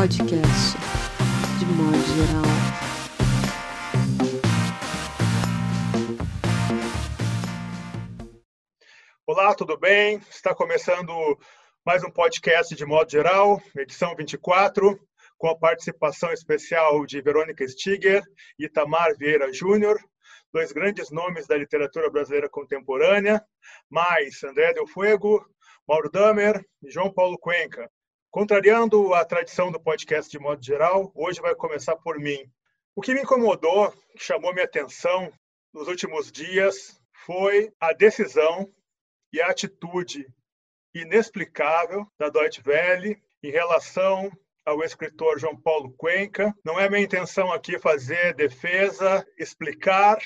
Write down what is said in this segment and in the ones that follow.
podcast, de modo geral. Olá, tudo bem? Está começando mais um podcast de modo geral, edição 24, com a participação especial de Verônica Stiger e Itamar Vieira Júnior, dois grandes nomes da literatura brasileira contemporânea, mais André Del Fuego, Mauro Damer e João Paulo Cuenca. Contrariando a tradição do podcast de modo geral, hoje vai começar por mim. O que me incomodou, que chamou minha atenção nos últimos dias, foi a decisão e a atitude inexplicável da Deutsche Welle em relação ao escritor João Paulo Cuenca. Não é minha intenção aqui fazer defesa, explicar,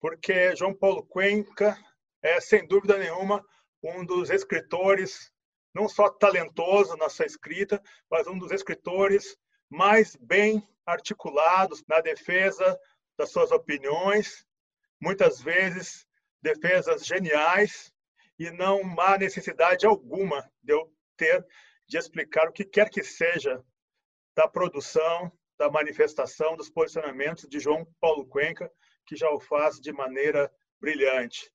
porque João Paulo Cuenca é, sem dúvida nenhuma, um dos escritores, não só talentoso na sua escrita, mas um dos escritores mais bem articulados na defesa das suas opiniões, muitas vezes defesas geniais, e não há necessidade alguma de eu ter de explicar o que quer que seja da produção, da manifestação, dos posicionamentos de João Paulo Cuenca, que já o faz de maneira brilhante.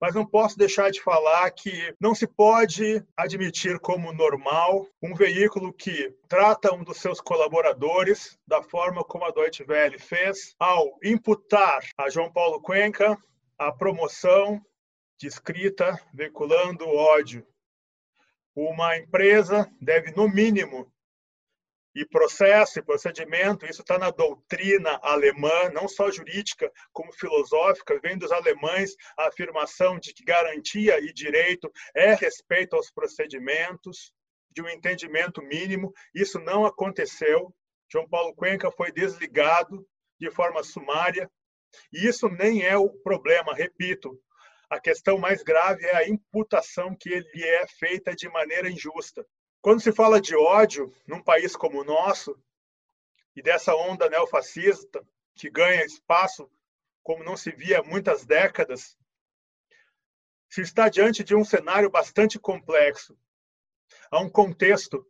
Mas não posso deixar de falar que não se pode admitir como normal um veículo que trata um dos seus colaboradores da forma como a Deutsche Welle fez ao imputar a João Paulo Cuenca a promoção de escrita veiculando ódio. Uma empresa deve, no mínimo, e processo e procedimento, isso está na doutrina alemã, não só jurídica, como filosófica, vem dos alemães a afirmação de que garantia e direito é respeito aos procedimentos, de um entendimento mínimo. Isso não aconteceu. João Paulo Cuenca foi desligado de forma sumária. E isso nem é o problema, repito. A questão mais grave é a imputação que ele é feita de maneira injusta. Quando se fala de ódio num país como o nosso, e dessa onda neofascista que ganha espaço como não se via há muitas décadas, se está diante de um cenário bastante complexo. Há um contexto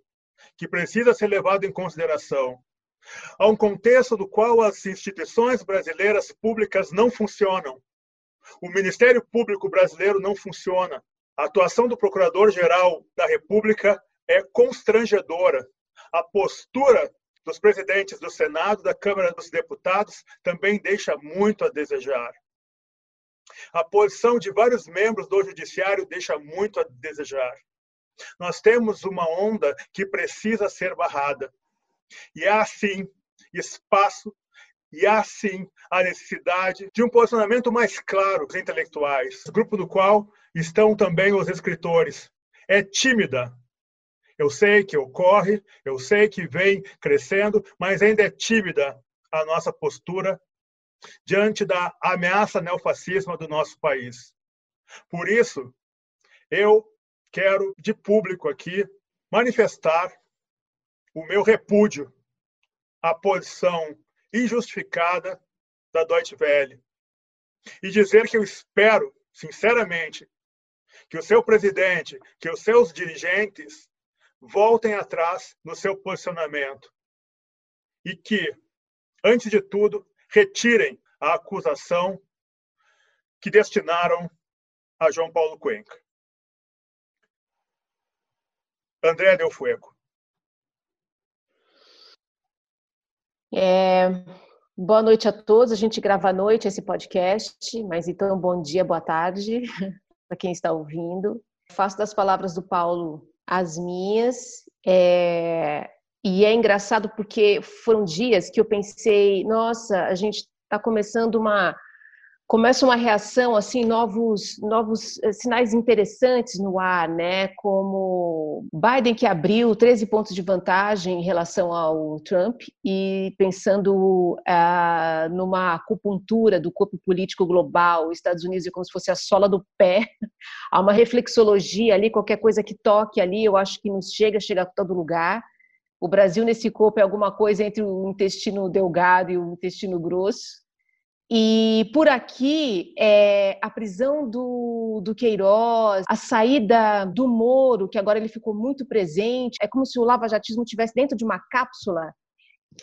que precisa ser levado em consideração. Há um contexto do qual as instituições brasileiras públicas não funcionam. O Ministério Público brasileiro não funciona. A atuação do Procurador-Geral da República é constrangedora. A postura dos presidentes do Senado, da Câmara dos Deputados, também deixa muito a desejar. A posição de vários membros do Judiciário deixa muito a desejar. Nós temos uma onda que precisa ser barrada. E há, sim, espaço e há, sim, a necessidade de um posicionamento mais claro dos intelectuais, grupo do qual estão também os escritores. É tímida eu sei que ocorre, eu sei que vem crescendo, mas ainda é tímida a nossa postura diante da ameaça neofascismo do nosso país. Por isso, eu quero, de público aqui, manifestar o meu repúdio à posição injustificada da Deutsche Welle e dizer que eu espero, sinceramente, que o seu presidente, que os seus dirigentes voltem atrás no seu posicionamento e que, antes de tudo, retirem a acusação que destinaram a João Paulo Cuenca. André Del Fuego. É, boa noite a todos. A gente grava à noite esse podcast, mas então bom dia, boa tarde para quem está ouvindo. Faço das palavras do Paulo as minhas. É... E é engraçado porque foram dias que eu pensei, nossa, a gente está começando uma começa uma reação assim novos novos eh, sinais interessantes no ar né? Como Biden que abriu 13 pontos de vantagem em relação ao Trump e pensando ah, numa acupuntura do corpo político global Estados Unidos é como se fosse a sola do pé. Há uma reflexologia ali qualquer coisa que toque ali eu acho que nos chega chega a todo lugar. O Brasil nesse corpo é alguma coisa entre o intestino delgado e o intestino grosso E por aqui, é, a prisão do, do Queiroz, a saída do Moro, que agora ele ficou muito presente, é como se o lavajatismo estivesse dentro de uma cápsula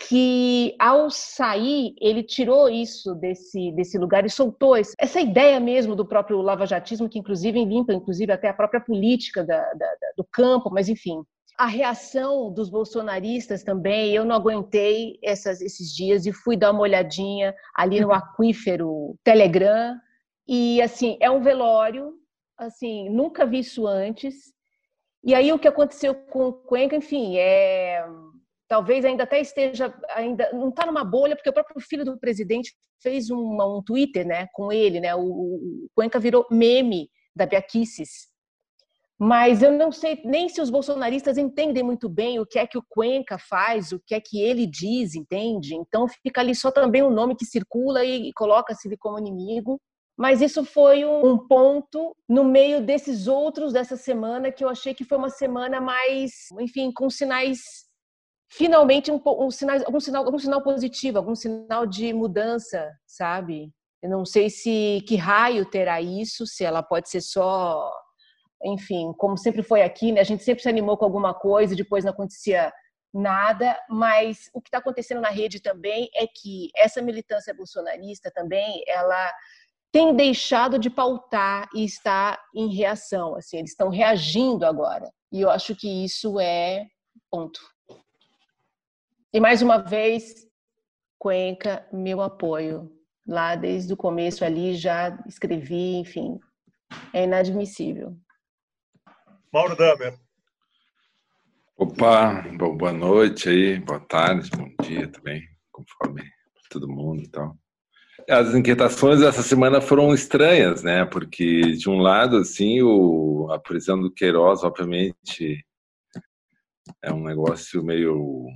que ao sair ele tirou isso desse, desse lugar e soltou esse, essa ideia mesmo do próprio lavajatismo que inclusive limpa inclusive até a própria política da, da, do campo, mas enfim a reação dos bolsonaristas também, eu não aguentei essas, esses dias e fui dar uma olhadinha ali no aquífero Telegram e assim é um velório, assim nunca vi isso antes. E aí o que aconteceu com o Cuenca, enfim, é talvez ainda até esteja ainda não está numa bolha porque o próprio filho do presidente fez um, um Twitter, né, com ele, né? O, o Cuenca virou meme da Biaquices mas eu não sei nem se os bolsonaristas entendem muito bem o que é que o Cuenca faz, o que é que ele diz, entende? Então fica ali só também um nome que circula e coloca-se como inimigo. Mas isso foi um ponto no meio desses outros dessa semana que eu achei que foi uma semana mais, enfim, com sinais finalmente um, um algum sinal, algum sinal positivo, algum sinal de mudança, sabe? Eu não sei se que raio terá isso, se ela pode ser só enfim, como sempre foi aqui, né? A gente sempre se animou com alguma coisa e depois não acontecia nada, mas o que está acontecendo na rede também é que essa militância bolsonarista também, ela tem deixado de pautar e está em reação, assim, eles estão reagindo agora. E eu acho que isso é ponto. E mais uma vez, Cuenca, meu apoio. Lá desde o começo ali já escrevi, enfim, é inadmissível. Mauro Damer. Opa, boa noite aí, boa tarde, bom dia também, conforme todo mundo e tal. As inquietações dessa semana foram estranhas, né? Porque de um lado, assim, o, a prisão do Queiroz, obviamente, é um negócio meio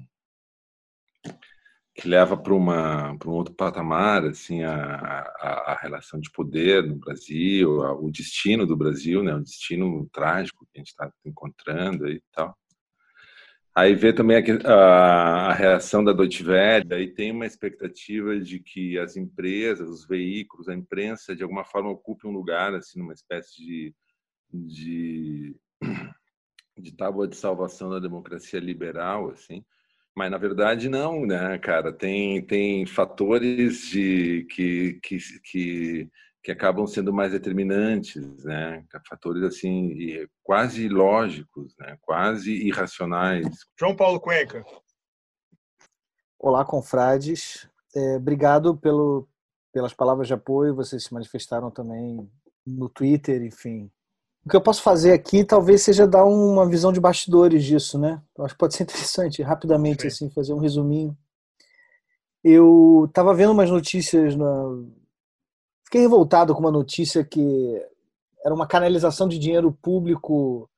que leva para uma para um outro patamar assim a, a, a, relação de poder no Brasil o destino do Brasil né o destino trágico que a gente está encontrando e tal. Aí vê também a, a, a reação da Deutsche Welle aí tem uma expectativa de que as empresas os veículos a imprensa de alguma forma ocupem um lugar assim numa espécie de de, de tábua de salvação da democracia liberal assim mas na verdade não, né, cara? Tem, tem fatores de, que, que, que, que acabam sendo mais determinantes, né? Fatores assim quase lógicos, né? Quase irracionais. João Paulo Cuenca. Olá, confrades. É, obrigado pelo, pelas palavras de apoio. Vocês se manifestaram também no Twitter, enfim, o que eu posso fazer aqui talvez seja dar uma visão de bastidores disso, né? Eu acho que pode ser interessante, rapidamente, Sim. assim, fazer um resuminho. Eu estava vendo umas notícias, na... fiquei revoltado com uma notícia que era uma canalização de dinheiro público,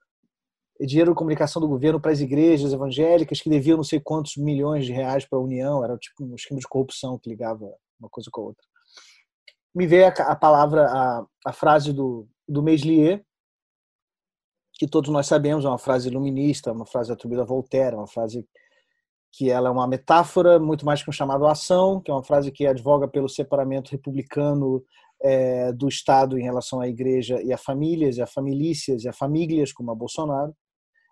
dinheiro de comunicação do governo para as igrejas evangélicas que deviam não sei quantos milhões de reais para a União, era tipo um esquema de corrupção que ligava uma coisa com a outra. Me veio a, palavra, a, a frase do, do Meslier, que todos nós sabemos, é uma frase iluminista, uma frase atribuída a Voltaire, uma frase que ela é uma metáfora muito mais que um chamado à ação, que é uma frase que advoga pelo separamento republicano é, do Estado em relação à igreja e a famílias, e a famílias e a famílias, como a Bolsonaro.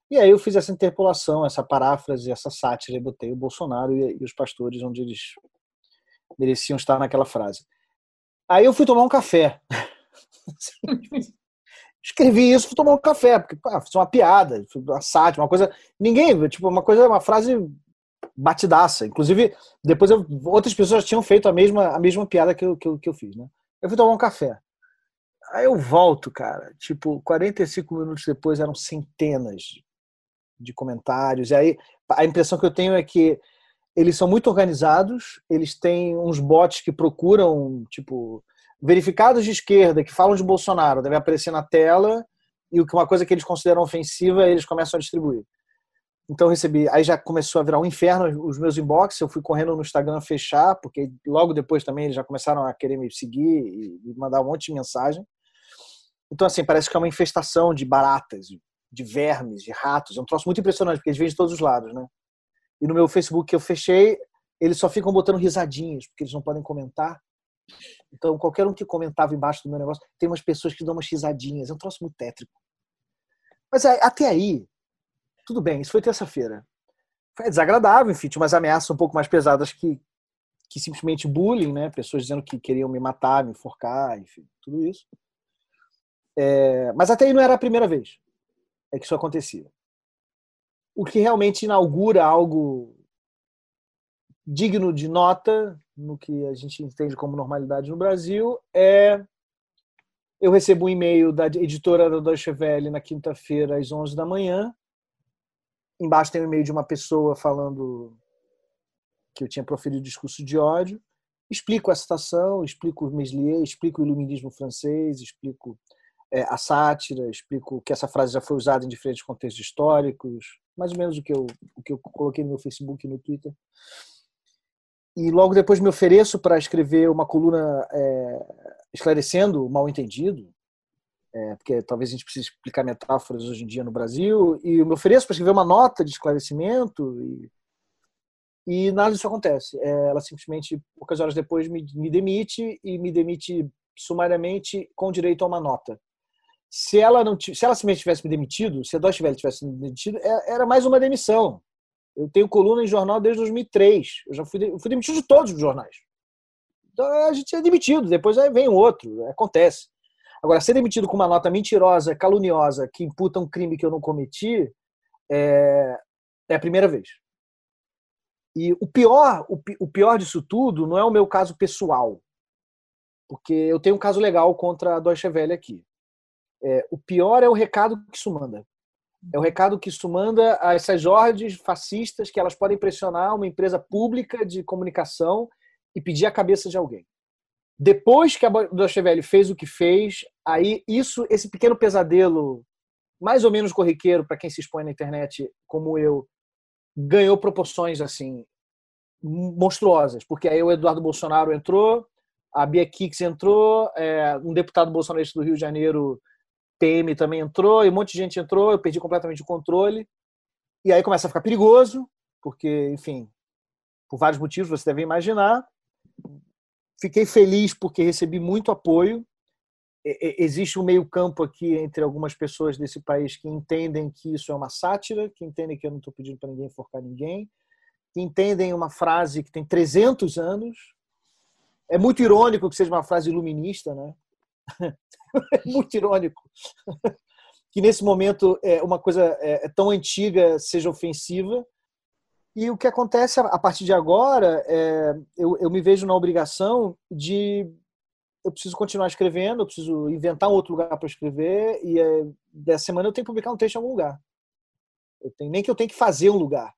E aí eu fiz essa interpolação, essa paráfrase, essa sátira, e botei o Bolsonaro e, e os pastores onde eles mereciam estar naquela frase. Aí eu fui tomar um café. escrevi isso, fui tomar um café, porque pá, fiz uma piada, uma sátira, uma coisa. Ninguém, tipo, uma coisa, uma frase batidaça. Inclusive, depois eu, outras pessoas tinham feito a mesma, a mesma piada que eu, que, eu, que eu fiz, né? Eu fui tomar um café. Aí eu volto, cara, tipo, 45 minutos depois eram centenas de comentários. E aí a impressão que eu tenho é que eles são muito organizados, eles têm uns bots que procuram, tipo, verificados de esquerda que falam de Bolsonaro devem aparecer na tela e uma coisa que eles consideram ofensiva eles começam a distribuir. Então recebi, aí já começou a virar um inferno os meus inbox, eu fui correndo no Instagram fechar, porque logo depois também eles já começaram a querer me seguir e mandar um monte de mensagem. Então assim, parece que é uma infestação de baratas, de vermes, de ratos, é um troço muito impressionante, porque eles vêm de todos os lados, né? E no meu Facebook que eu fechei, eles só ficam botando risadinhas, porque eles não podem comentar. Então, qualquer um que comentava embaixo do meu negócio, tem umas pessoas que dão umas risadinhas. É um troço muito tétrico. Mas até aí, tudo bem, isso foi terça-feira. Foi desagradável, enfim, tinha umas ameaças um pouco mais pesadas que, que simplesmente bullying, né? Pessoas dizendo que queriam me matar, me enforcar, enfim, tudo isso. É, mas até aí não era a primeira vez é que isso acontecia. O que realmente inaugura algo digno de nota no que a gente entende como normalidade no Brasil é eu recebo um e-mail da editora da Deutsche Welle na quinta-feira às 11 da manhã. Embaixo tem um e-mail de uma pessoa falando que eu tinha proferido discurso de ódio. Explico a citação, explico o Meslier, explico o iluminismo francês, explico é, a sátira, explico que essa frase já foi usada em diferentes contextos históricos, mais ou menos o que eu, o que eu coloquei no meu Facebook e no Twitter. E logo depois me ofereço para escrever uma coluna é, esclarecendo o mal-entendido, é, porque talvez a gente precise explicar metáforas hoje em dia no Brasil, e eu me ofereço para escrever uma nota de esclarecimento, e, e nada disso acontece. É, ela simplesmente, poucas horas depois, me, me demite, e me demite sumariamente com direito a uma nota se ela não se ela simplesmente tivesse me demitido, se a Deutsche Welle tivesse me demitido, é, era mais uma demissão. Eu tenho coluna em jornal desde 2003. Eu já fui, eu fui demitido de todos os jornais. Então a gente é demitido, depois vem outro, acontece. Agora, ser demitido com uma nota mentirosa, caluniosa, que imputa um crime que eu não cometi, é, é a primeira vez. E o pior, o, o pior disso tudo não é o meu caso pessoal, porque eu tenho um caso legal contra a Deutsche Welle aqui. É, o pior é o recado que isso manda. É o recado que isso manda a essas ordens fascistas que elas podem pressionar uma empresa pública de comunicação e pedir a cabeça de alguém. Depois que a Welle fez o que fez, aí isso, esse pequeno pesadelo, mais ou menos corriqueiro para quem se expõe na internet, como eu, ganhou proporções assim monstruosas, porque aí o Eduardo Bolsonaro entrou, a Bia Kix entrou, é, um deputado bolsonarista do Rio de Janeiro PM também entrou, e um monte de gente entrou, eu perdi completamente o controle. E aí começa a ficar perigoso, porque, enfim, por vários motivos, você deve imaginar. Fiquei feliz porque recebi muito apoio. Existe um meio-campo aqui entre algumas pessoas desse país que entendem que isso é uma sátira, que entendem que eu não estou pedindo para ninguém enforcar ninguém, que entendem uma frase que tem 300 anos. É muito irônico que seja uma frase iluminista, né? é muito irônico que nesse momento é, uma coisa é, é, tão antiga seja ofensiva. E o que acontece a partir de agora, é, eu, eu me vejo na obrigação de. Eu preciso continuar escrevendo, eu preciso inventar um outro lugar para escrever, e é, dessa semana eu tenho que publicar um texto em algum lugar. Eu tenho, nem que eu tenha que fazer um lugar,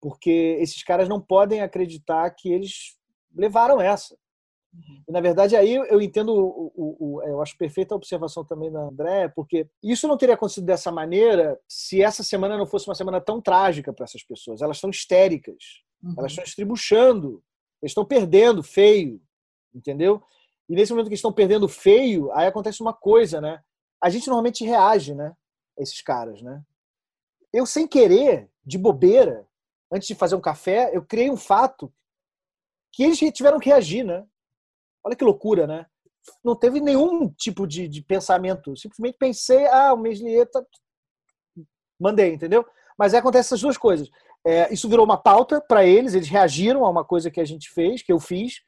porque esses caras não podem acreditar que eles levaram essa. E, na verdade, aí eu entendo, o, o, o, eu acho perfeita a observação também da André, porque isso não teria acontecido dessa maneira se essa semana não fosse uma semana tão trágica para essas pessoas. Elas estão histéricas, uhum. elas estão estribuchando, eles estão perdendo feio, entendeu? E nesse momento que estão perdendo feio, aí acontece uma coisa, né? A gente normalmente reage, né? A esses caras, né? Eu, sem querer, de bobeira, antes de fazer um café, eu criei um fato que eles tiveram que reagir, né? Olha que loucura, né? Não teve nenhum tipo de, de pensamento. Simplesmente pensei, ah, o Meslier tá... Mandei, entendeu? Mas aí acontece essas duas coisas. É, isso virou uma pauta para eles, eles reagiram a uma coisa que a gente fez, que eu fiz,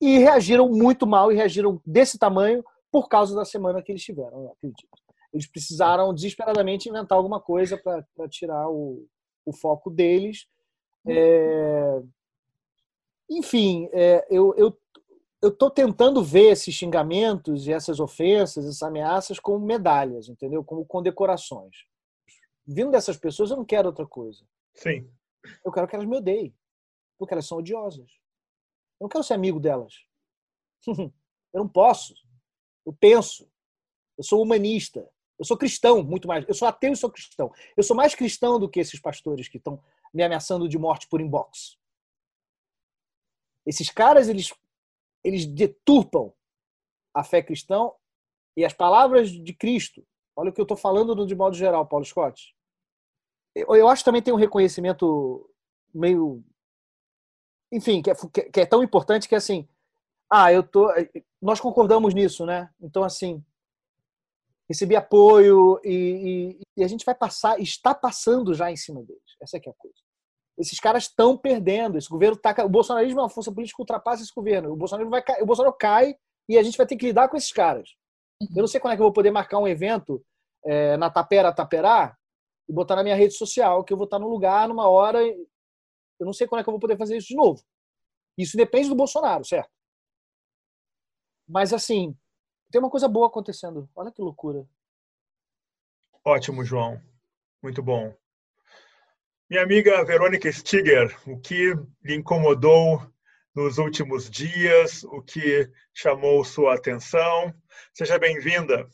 e reagiram muito mal e reagiram desse tamanho por causa da semana que eles tiveram, eu acredito. Eles precisaram desesperadamente inventar alguma coisa para tirar o, o foco deles. É... Enfim, é, eu, eu eu estou tentando ver esses xingamentos e essas ofensas, essas ameaças como medalhas, entendeu? Como condecorações. Vindo dessas pessoas, eu não quero outra coisa. Sim. Eu quero que elas me odeiem, porque elas são odiosas. Eu não quero ser amigo delas. eu não posso. Eu penso. Eu sou humanista. Eu sou cristão, muito mais. Eu sou ateu e sou cristão. Eu sou mais cristão do que esses pastores que estão me ameaçando de morte por inbox. Esses caras, eles eles deturpam a fé cristã e as palavras de Cristo. Olha o que eu estou falando de modo geral, Paulo Scott. Eu, acho que também tem um reconhecimento meio. Enfim, que é, que é tão importante que, assim, ah, eu tô. Nós concordamos nisso, né? Então, assim, recebi apoio e, e, e, a gente vai passar, está passando já em cima deles. Essa é que é a coisa. Esses caras estão perdendo. Esse governo tá, o bolsonarismo é uma força política que ultrapassa esse governo. O Bolsonaro vai, o Bolsonaro cai e a gente vai ter que lidar com esses caras. Eu não sei quando é que eu vou poder marcar um evento é, na Tapera Taperá e botar na minha rede social que eu vou estar num lugar, numa hora. Eu não sei quando é que eu vou poder fazer isso de novo. Isso depende do Bolsonaro, certo? Mas assim, tem uma coisa boa acontecendo. Olha que loucura. Ótimo, João. Muito bom. Minha amiga Verônica Stiger, o que lhe incomodou nos últimos dias, o que chamou sua atenção? Seja bem-vinda.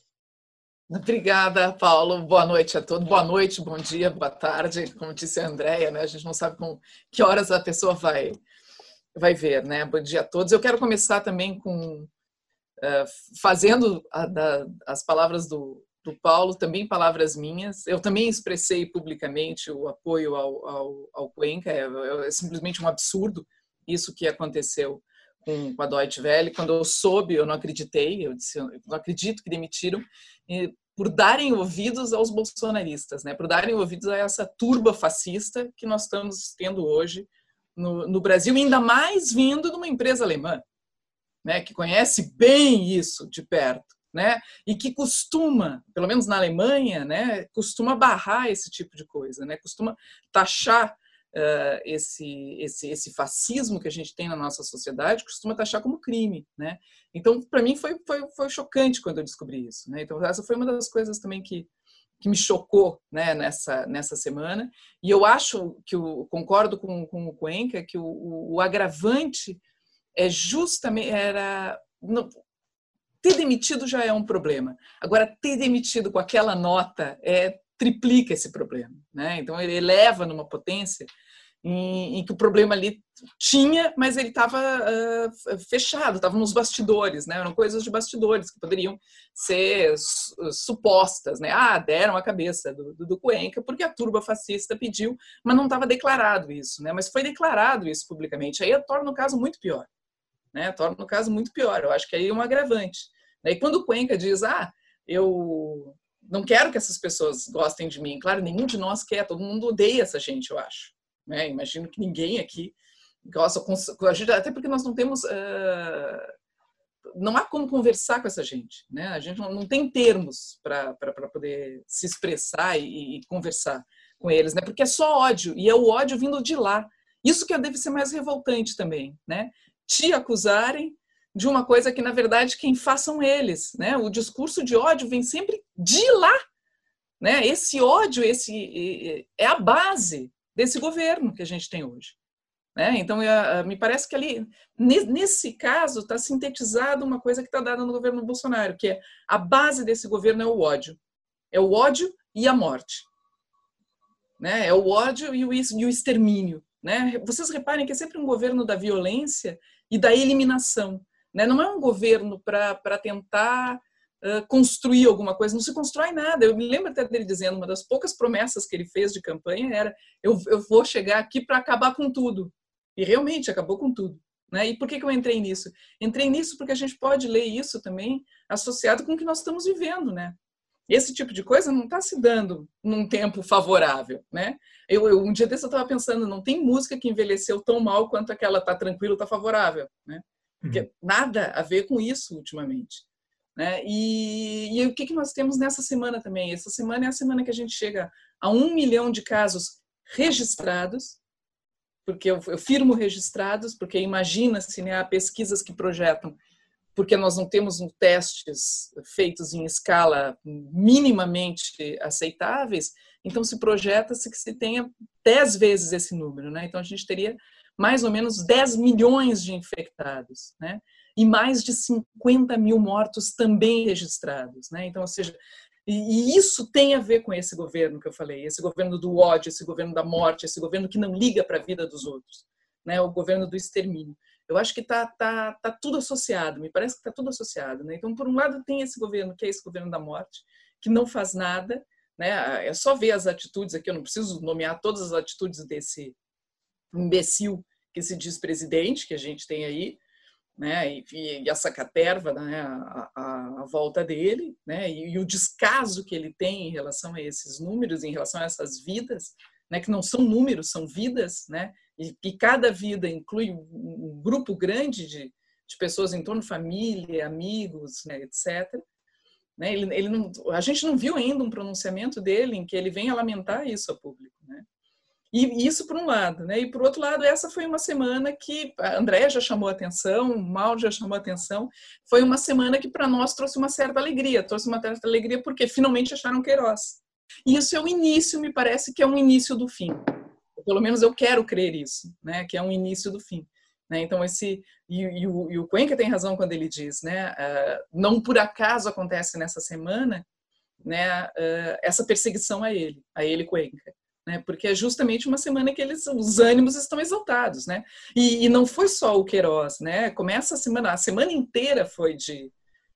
Obrigada, Paulo. Boa noite a todos. Boa noite, bom dia, boa tarde. Como disse a Andréia, né? a gente não sabe com que horas a pessoa vai, vai ver. Né? Bom dia a todos. Eu quero começar também com uh, fazendo a, da, as palavras do, do Paulo, também palavras minhas. Eu também expressei publicamente o apoio ao, ao, ao Cuenca. É, é, simplesmente um absurdo isso que aconteceu com, com a Deutsche Welle. Quando eu soube, eu não acreditei. Eu disse, eu não acredito que demitiram. E, por darem ouvidos aos bolsonaristas, né? por darem ouvidos a essa turba fascista que nós estamos tendo hoje no, no Brasil, ainda mais vindo de uma empresa alemã né, que conhece bem isso de perto, né, e que costuma, pelo menos na Alemanha, né, costuma barrar esse tipo de coisa, né, costuma taxar uh, esse, esse, esse fascismo que a gente tem na nossa sociedade, costuma taxar como crime, né. Então, para mim foi, foi, foi chocante quando eu descobri isso, né. Então, essa foi uma das coisas também que que me chocou né, nessa, nessa semana. E eu acho que eu concordo com, com o Cuenca que o, o, o agravante é justamente era não, ter demitido já é um problema. Agora ter demitido com aquela nota é triplica esse problema, né? Então ele eleva numa potência em, em que o problema ali tinha, mas ele estava uh, fechado, estava nos bastidores, né? Eram coisas de bastidores que poderiam ser supostas, né? Ah, deram a cabeça do, do, do Cuenca porque a turba fascista pediu, mas não estava declarado isso, né? Mas foi declarado isso publicamente. Aí torna o caso muito pior né? Torna o caso muito pior. Eu acho que aí é um agravante. E quando o Cuenca diz, ah, eu não quero que essas pessoas gostem de mim, claro, nenhum de nós quer, todo mundo odeia essa gente, eu acho. Né? Imagino que ninguém aqui gosta, até porque nós não temos. Uh, não há como conversar com essa gente, né? A gente não, tem termos para poder se expressar e, e, conversar com eles, né? Porque é só ódio e é o ódio vindo de lá. Isso que deve ser mais revoltante também, né? te acusarem de uma coisa que, na verdade, quem façam eles. Né? O discurso de ódio vem sempre de lá. Né? Esse ódio esse, é a base desse governo que a gente tem hoje. Né? Então, é, me parece que ali, nesse caso, está sintetizado uma coisa que está dada no governo Bolsonaro, que é a base desse governo é o ódio. É o ódio e a morte. Né? É o ódio e o, e o extermínio. Né? Vocês reparem que é sempre um governo da violência e da eliminação. Né? Não é um governo para tentar uh, construir alguma coisa, não se constrói nada. Eu me lembro até dele dizendo, uma das poucas promessas que ele fez de campanha era: eu, eu vou chegar aqui para acabar com tudo. E realmente acabou com tudo. Né? E por que, que eu entrei nisso? Entrei nisso porque a gente pode ler isso também associado com o que nós estamos vivendo, né? Esse tipo de coisa não está se dando num tempo favorável, né? Eu, eu um dia desse eu estava pensando, não tem música que envelheceu tão mal quanto aquela tá tranquilo, tá favorável, né? Porque uhum. nada a ver com isso ultimamente, né? E, e o que que nós temos nessa semana também? Essa semana é a semana que a gente chega a um milhão de casos registrados, porque eu, eu firmo registrados, porque imagina-se, né, há pesquisas que projetam porque nós não temos um testes feitos em escala minimamente aceitáveis, então se projeta-se que se tenha 10 vezes esse número, né? Então a gente teria mais ou menos 10 milhões de infectados, né? E mais de 50 mil mortos também registrados, né? Então, ou seja, e isso tem a ver com esse governo que eu falei, esse governo do ódio, esse governo da morte, esse governo que não liga para a vida dos outros, né? O governo do extermínio. Eu acho que está tá, tá tudo associado, me parece que está tudo associado. Né? Então, por um lado, tem esse governo, que é esse governo da morte, que não faz nada, né? é só ver as atitudes aqui, eu não preciso nomear todas as atitudes desse imbecil que se diz presidente, que a gente tem aí, né, e, e essa caterva, né, a, a, a, volta dele, né, e, e, o descaso que ele tem em relação a esses números, em relação a essas vidas, né, que não são números, são vidas, né, e, e cada vida inclui um, grupo grande de, de pessoas em torno, família, amigos, né, etc. Né, ele, ele não, a gente não viu ainda um pronunciamento dele em que ele venha lamentar isso a público. E isso por um lado, né? E por outro lado, essa foi uma semana que a Andréa já chamou atenção, o Mauro já chamou atenção. Foi uma semana que para nós trouxe uma certa alegria, trouxe uma certa alegria porque finalmente acharam Queiroz. E isso é o início, me parece que é um início do fim. Pelo menos eu quero crer isso, né? Que é um início do fim. Né? Então esse e, e, o, e o Cuenca tem razão quando ele diz, né? Uh, não por acaso acontece nessa semana, né? Uh, essa perseguição a ele, a ele Cuenca né? Porque é justamente uma semana que eles, os ânimos estão exaltados, né? E, e, não foi só o Queiroz, né? Começa a semana, a semana inteira foi de,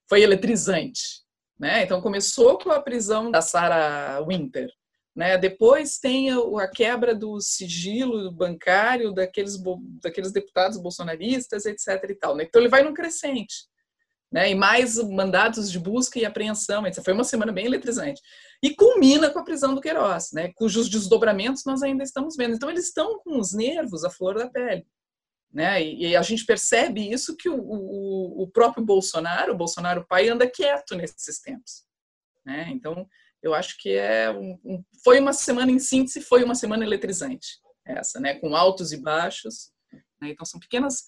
foi eletrizante, né? Então começou com a prisão da Sarah Winter, né? Depois tem a, quebra do sigilo bancário daqueles daqueles deputados bolsonaristas, etc. E tal, né? Então ele vai num crescente né? E mais mandados de busca e apreensão. Essa foi uma semana bem eletrizante. E culmina com a prisão do Queiroz, né? Cujos desdobramentos nós ainda estamos vendo. Então eles estão com os nervos à flor da pele. Né? E, e a gente percebe isso que o, o, o, próprio Bolsonaro, o Bolsonaro pai, anda quieto nesses tempos. Né? Então, eu acho que é um, um, foi uma semana, em síntese, foi uma semana eletrizante, essa, né? com altos e baixos. Né? Então, são pequenas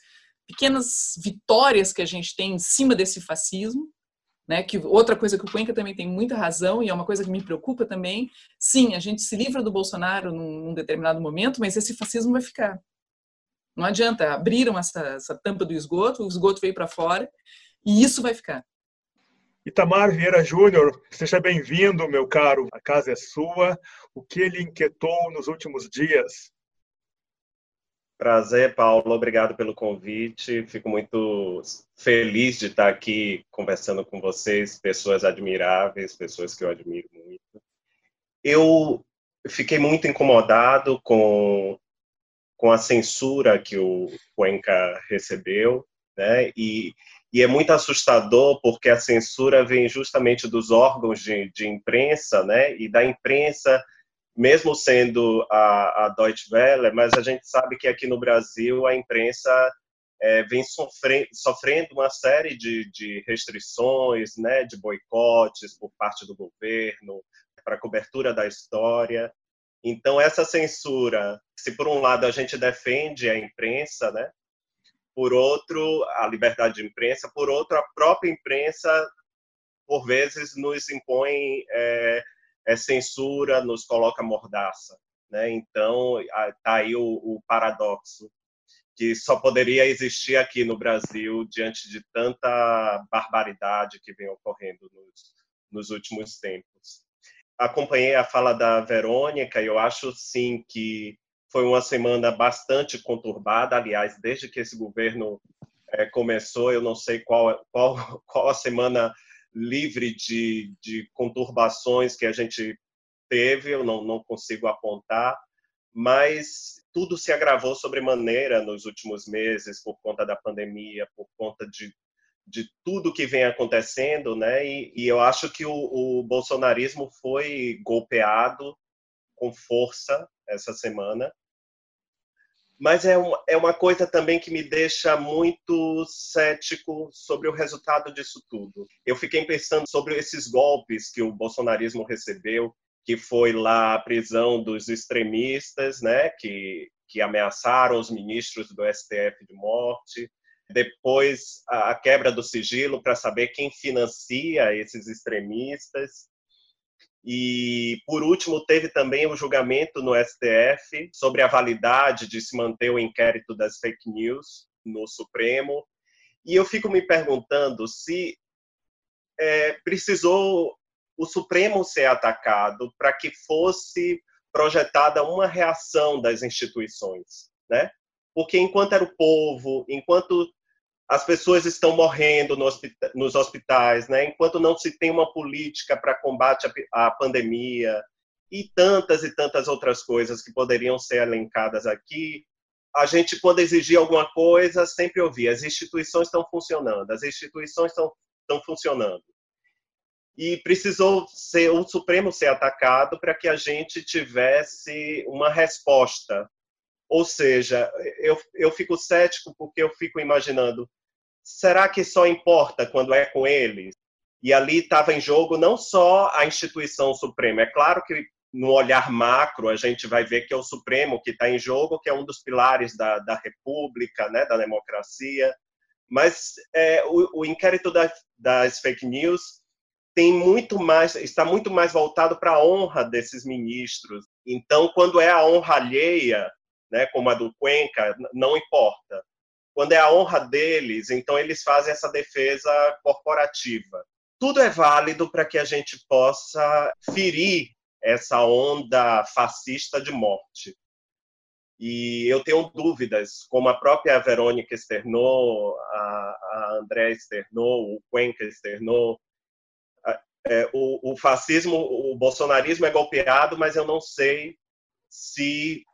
pequenas vitórias que a gente tem em cima desse fascismo, né? Que outra coisa que o Cuenca também tem muita razão e é uma coisa que me preocupa também. Sim, a gente se livra do Bolsonaro num, num determinado momento, mas esse fascismo vai ficar. Não adianta, abriram essa, essa tampa do esgoto, o esgoto veio para fora e isso vai ficar. Itamar Vieira Júnior, seja bem-vindo, meu caro. A casa é sua. O que ele inquietou nos últimos dias? Prazer, Paulo. Obrigado pelo convite. Fico muito feliz de estar aqui conversando com vocês, pessoas admiráveis, pessoas que eu admiro muito. Eu fiquei muito incomodado com, com a censura que o Cuenca recebeu, né? E, e é muito assustador porque a censura vem justamente dos órgãos de, de imprensa, né? E da imprensa mesmo sendo a, a Deutsche Welle, mas a gente sabe que aqui no Brasil a imprensa é, vem sofrendo, uma série de, de restrições, né, de boicotes por parte do governo para cobertura da história. Então essa censura, se por um lado a gente defende a imprensa, né, por outro a liberdade de imprensa, por outro a própria imprensa por vezes nos impõe é, é censura, nos coloca mordaça. Né? Então, está aí o, o paradoxo que só poderia existir aqui no Brasil diante de tanta barbaridade que vem ocorrendo nos, nos últimos tempos. Acompanhei a fala da Verônica e eu acho sim que foi uma semana bastante conturbada. Aliás, desde que esse governo é, começou, eu não sei qual, qual, qual a semana livre de, de conturbações que a gente teve, eu não, não consigo apontar, mas tudo se agravou sobremaneira nos últimos meses por conta da pandemia, por conta de, de tudo que vem acontecendo, né? E, e eu acho que o, o bolsonarismo foi golpeado com força essa semana mas é, um, é uma coisa também que me deixa muito cético sobre o resultado disso tudo. Eu fiquei pensando sobre esses golpes que o bolsonarismo recebeu, que foi lá a prisão dos extremistas, né, que, que ameaçaram os ministros do STF de morte, depois a quebra do sigilo para saber quem financia esses extremistas, e, por último, teve também o julgamento no STF sobre a validade de se manter o inquérito das fake news no Supremo. E eu fico me perguntando se é, precisou o Supremo ser atacado para que fosse projetada uma reação das instituições, né? Porque enquanto era o povo, enquanto as pessoas estão morrendo nos hospitais, né? enquanto não se tem uma política para combate à pandemia e tantas e tantas outras coisas que poderiam ser elencadas aqui, a gente, quando exigia alguma coisa, sempre ouvia: as instituições estão funcionando, as instituições estão, estão funcionando. E precisou ser o Supremo ser atacado para que a gente tivesse uma resposta. Ou seja, eu, eu fico cético porque eu fico imaginando: será que só importa quando é com eles? E ali estava em jogo não só a instituição suprema. É claro que no olhar macro a gente vai ver que é o Supremo que está em jogo, que é um dos pilares da, da República, né, da democracia. Mas é, o, o, inquérito da, das fake news tem muito mais, está muito mais voltado para a honra desses ministros. Então, quando é a honra alheia, né, como a do Cuenca, não importa. Quando é a honra deles, então eles fazem essa defesa corporativa tudo é válido para que a gente possa ferir essa onda fascista de morte. E eu tenho dúvidas, como a própria Verônica externou, a, a André externou, o Cuenca externou, é, o, o, fascismo, o bolsonarismo é golpeado, mas eu não sei se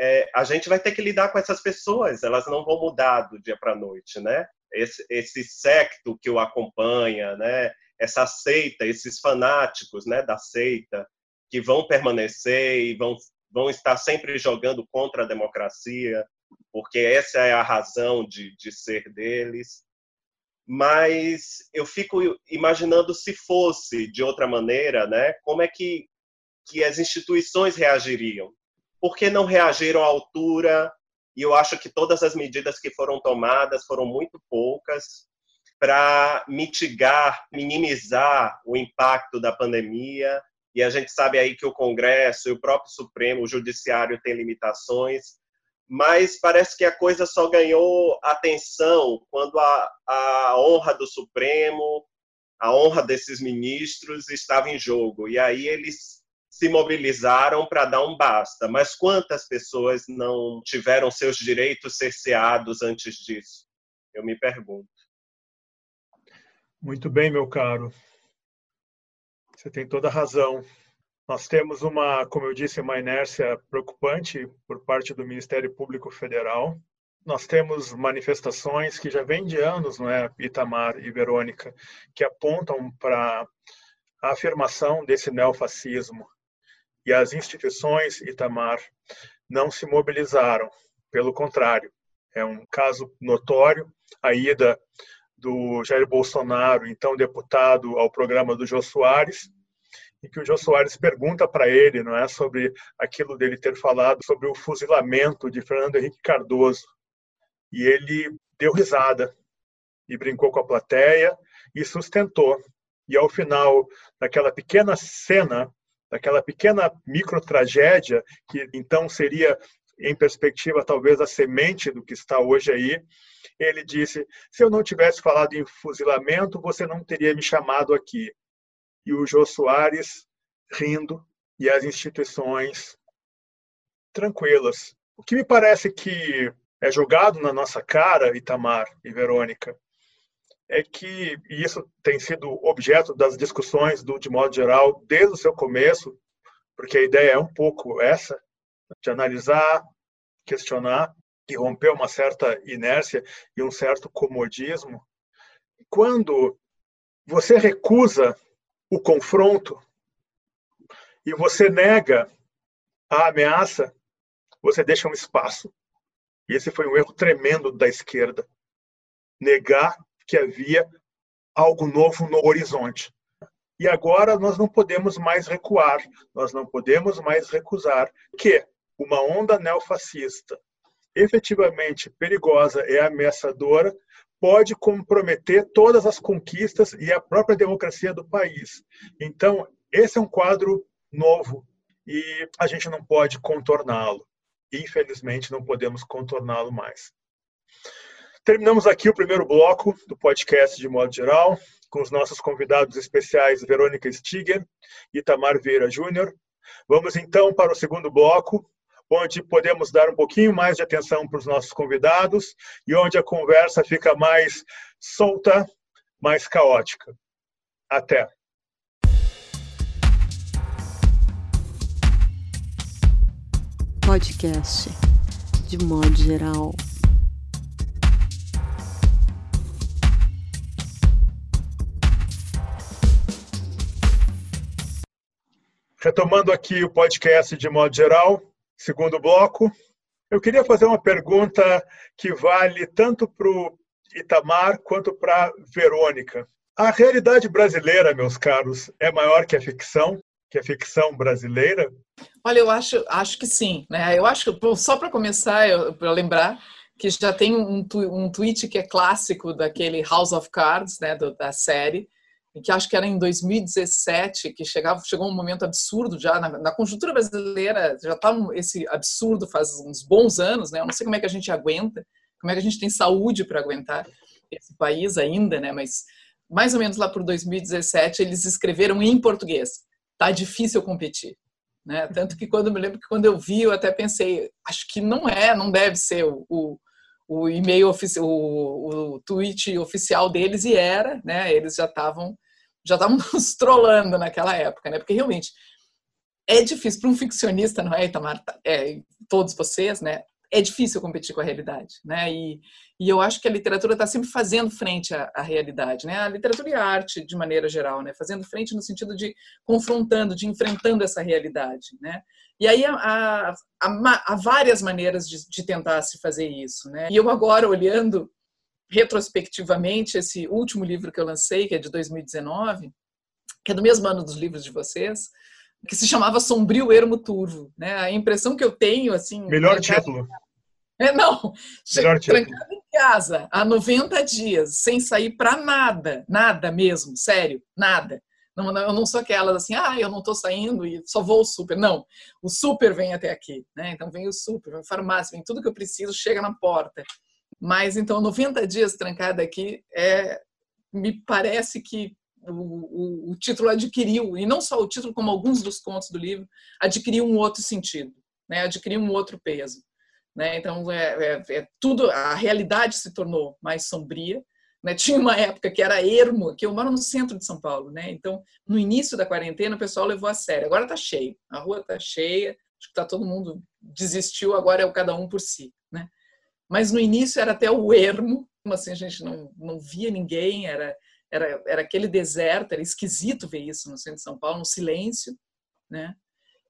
é, a gente vai ter que lidar com essas pessoas, elas não vão mudar do dia para a noite, né? Esse, esse secto que o acompanha, né? essa seita, esses fanáticos né, da seita, que vão permanecer e vão, vão estar sempre jogando contra a democracia, porque essa é a razão de, de ser deles. Mas eu fico imaginando se fosse de outra maneira, né, como é que, que as instituições reagiriam. Por que não reagiram à altura? E eu acho que todas as medidas que foram tomadas foram muito poucas para mitigar, minimizar o impacto da pandemia. E a gente sabe aí que o Congresso e o próprio Supremo, o Judiciário tem limitações, mas parece que a coisa só ganhou atenção quando a, a honra do Supremo, a honra desses ministros estava em jogo. E aí eles se mobilizaram para dar um basta. Mas quantas pessoas não tiveram seus direitos cerceados antes disso? Eu me pergunto. Muito bem, meu caro. Você tem toda a razão. Nós temos uma, como eu disse, uma inércia preocupante por parte do Ministério Público Federal. Nós temos manifestações que já vêm de anos, não é, Itamar e Verônica, que apontam para a afirmação desse neofascismo. E as instituições, Itamar, não se mobilizaram. Pelo contrário, é um caso notório a ida do Jair Bolsonaro, então deputado, ao programa do Jô Soares, em que o Jô Soares pergunta para ele, não é, sobre aquilo dele ter falado sobre o fuzilamento de Fernando Henrique Cardoso. E ele deu risada e brincou com a plateia e sustentou. E ao final daquela pequena cena, daquela pequena micro tragédia que então seria em perspectiva talvez a semente do que está hoje aí, ele disse: se eu não tivesse falado em fuzilamento, você não teria me chamado aqui. E o Jô Soares rindo e as instituições tranquilas. O que me parece que é jogado na nossa cara, Itamar e Verônica, é que, e isso tem sido objeto das discussões do de modo geral desde o seu começo, porque a ideia é um pouco essa, de analisar, questionar e romper uma certa inércia e um certo comodismo. Quando você recusa o confronto e você nega a ameaça, você deixa um espaço. E esse foi um erro tremendo da esquerda. Negar que havia algo novo no horizonte. E agora nós não podemos mais recuar, nós não podemos mais recusar que uma onda neofascista efetivamente perigosa e ameaçadora pode comprometer todas as conquistas e a própria democracia do país. Então, esse é um quadro novo e a gente não pode contorná-lo. Infelizmente, não podemos contorná-lo mais. Terminamos aqui o primeiro bloco do podcast de modo geral, com os nossos convidados especiais Verônica Stiger e Tamar Vieira Júnior. Vamos então para o segundo bloco, onde podemos dar um pouquinho mais de atenção para os nossos convidados e onde a conversa fica mais solta, mais caótica. Até! Podcast de modo geral. Retomando aqui o podcast de modo geral, segundo bloco, eu queria fazer uma pergunta que vale tanto para o Itamar quanto para Verônica. A realidade brasileira, meus caros, é maior que a ficção, que a ficção brasileira? Olha, eu acho, acho que sim. Né? Eu acho que, só para começar, para lembrar que já tem um, um tweet que é clássico daquele House of Cards, né, da série, que acho que era em 2017, que chegava, chegou um momento absurdo já na, na conjuntura brasileira, já está esse absurdo faz uns bons anos, né? Eu não sei como é que a gente aguenta, como é que a gente tem saúde para aguentar esse país ainda, né? Mas mais ou menos lá por 2017 eles escreveram em português. Tá difícil competir, né? Tanto que quando eu me lembro que quando eu vi eu até pensei, acho que não é, não deve ser o, o o e-mail oficial, o, tweet oficial deles e era, né? Eles já estavam já estavam nos trollando naquela época, né? Porque realmente é difícil para um ficcionista, não é, Itamar? É, todos vocês, né? É difícil competir com a realidade, né? E, e eu acho que a literatura está sempre fazendo frente à, à, realidade, né? A literatura e a arte, de maneira geral, né? Fazendo frente no sentido de confrontando, de enfrentando essa realidade, né? E aí há, há, há várias maneiras de, de, tentar se fazer isso, né? E eu agora, olhando retrospectivamente esse último livro que eu lancei, que é de 2019, que é do mesmo ano dos livros de vocês, que se chamava Sombrio Ermo Turvo, né? A impressão que eu tenho, assim... Melhor título. É, não, Melhor trancado em casa há 90 dias, sem sair para nada, nada mesmo, sério, nada. Não, eu não sou aquela assim, ah, eu não estou saindo e só vou ao super. Não, o super vem até aqui, né? Então vem o super, vem a farmácia, vem tudo que eu preciso, chega na porta. Mas então 90 dias trancada aqui é, me parece que o, o, o, título adquiriu e não só o título como alguns dos contos do livro adquiriu um outro sentido, né? Adquiriu um outro peso, né? Então é, é, é tudo a realidade se tornou mais sombria né? Tinha uma época que era ermo, que eu moro no centro de São Paulo, né? Então, no início da quarentena, o pessoal levou a sério. Agora está cheio, a rua está cheia, acho que tá todo mundo desistiu, agora é o cada um por si, né? Mas no início era até o ermo, assim a gente não, não via ninguém, era, era, era aquele deserto, era esquisito ver isso no centro de São Paulo, no silêncio, né?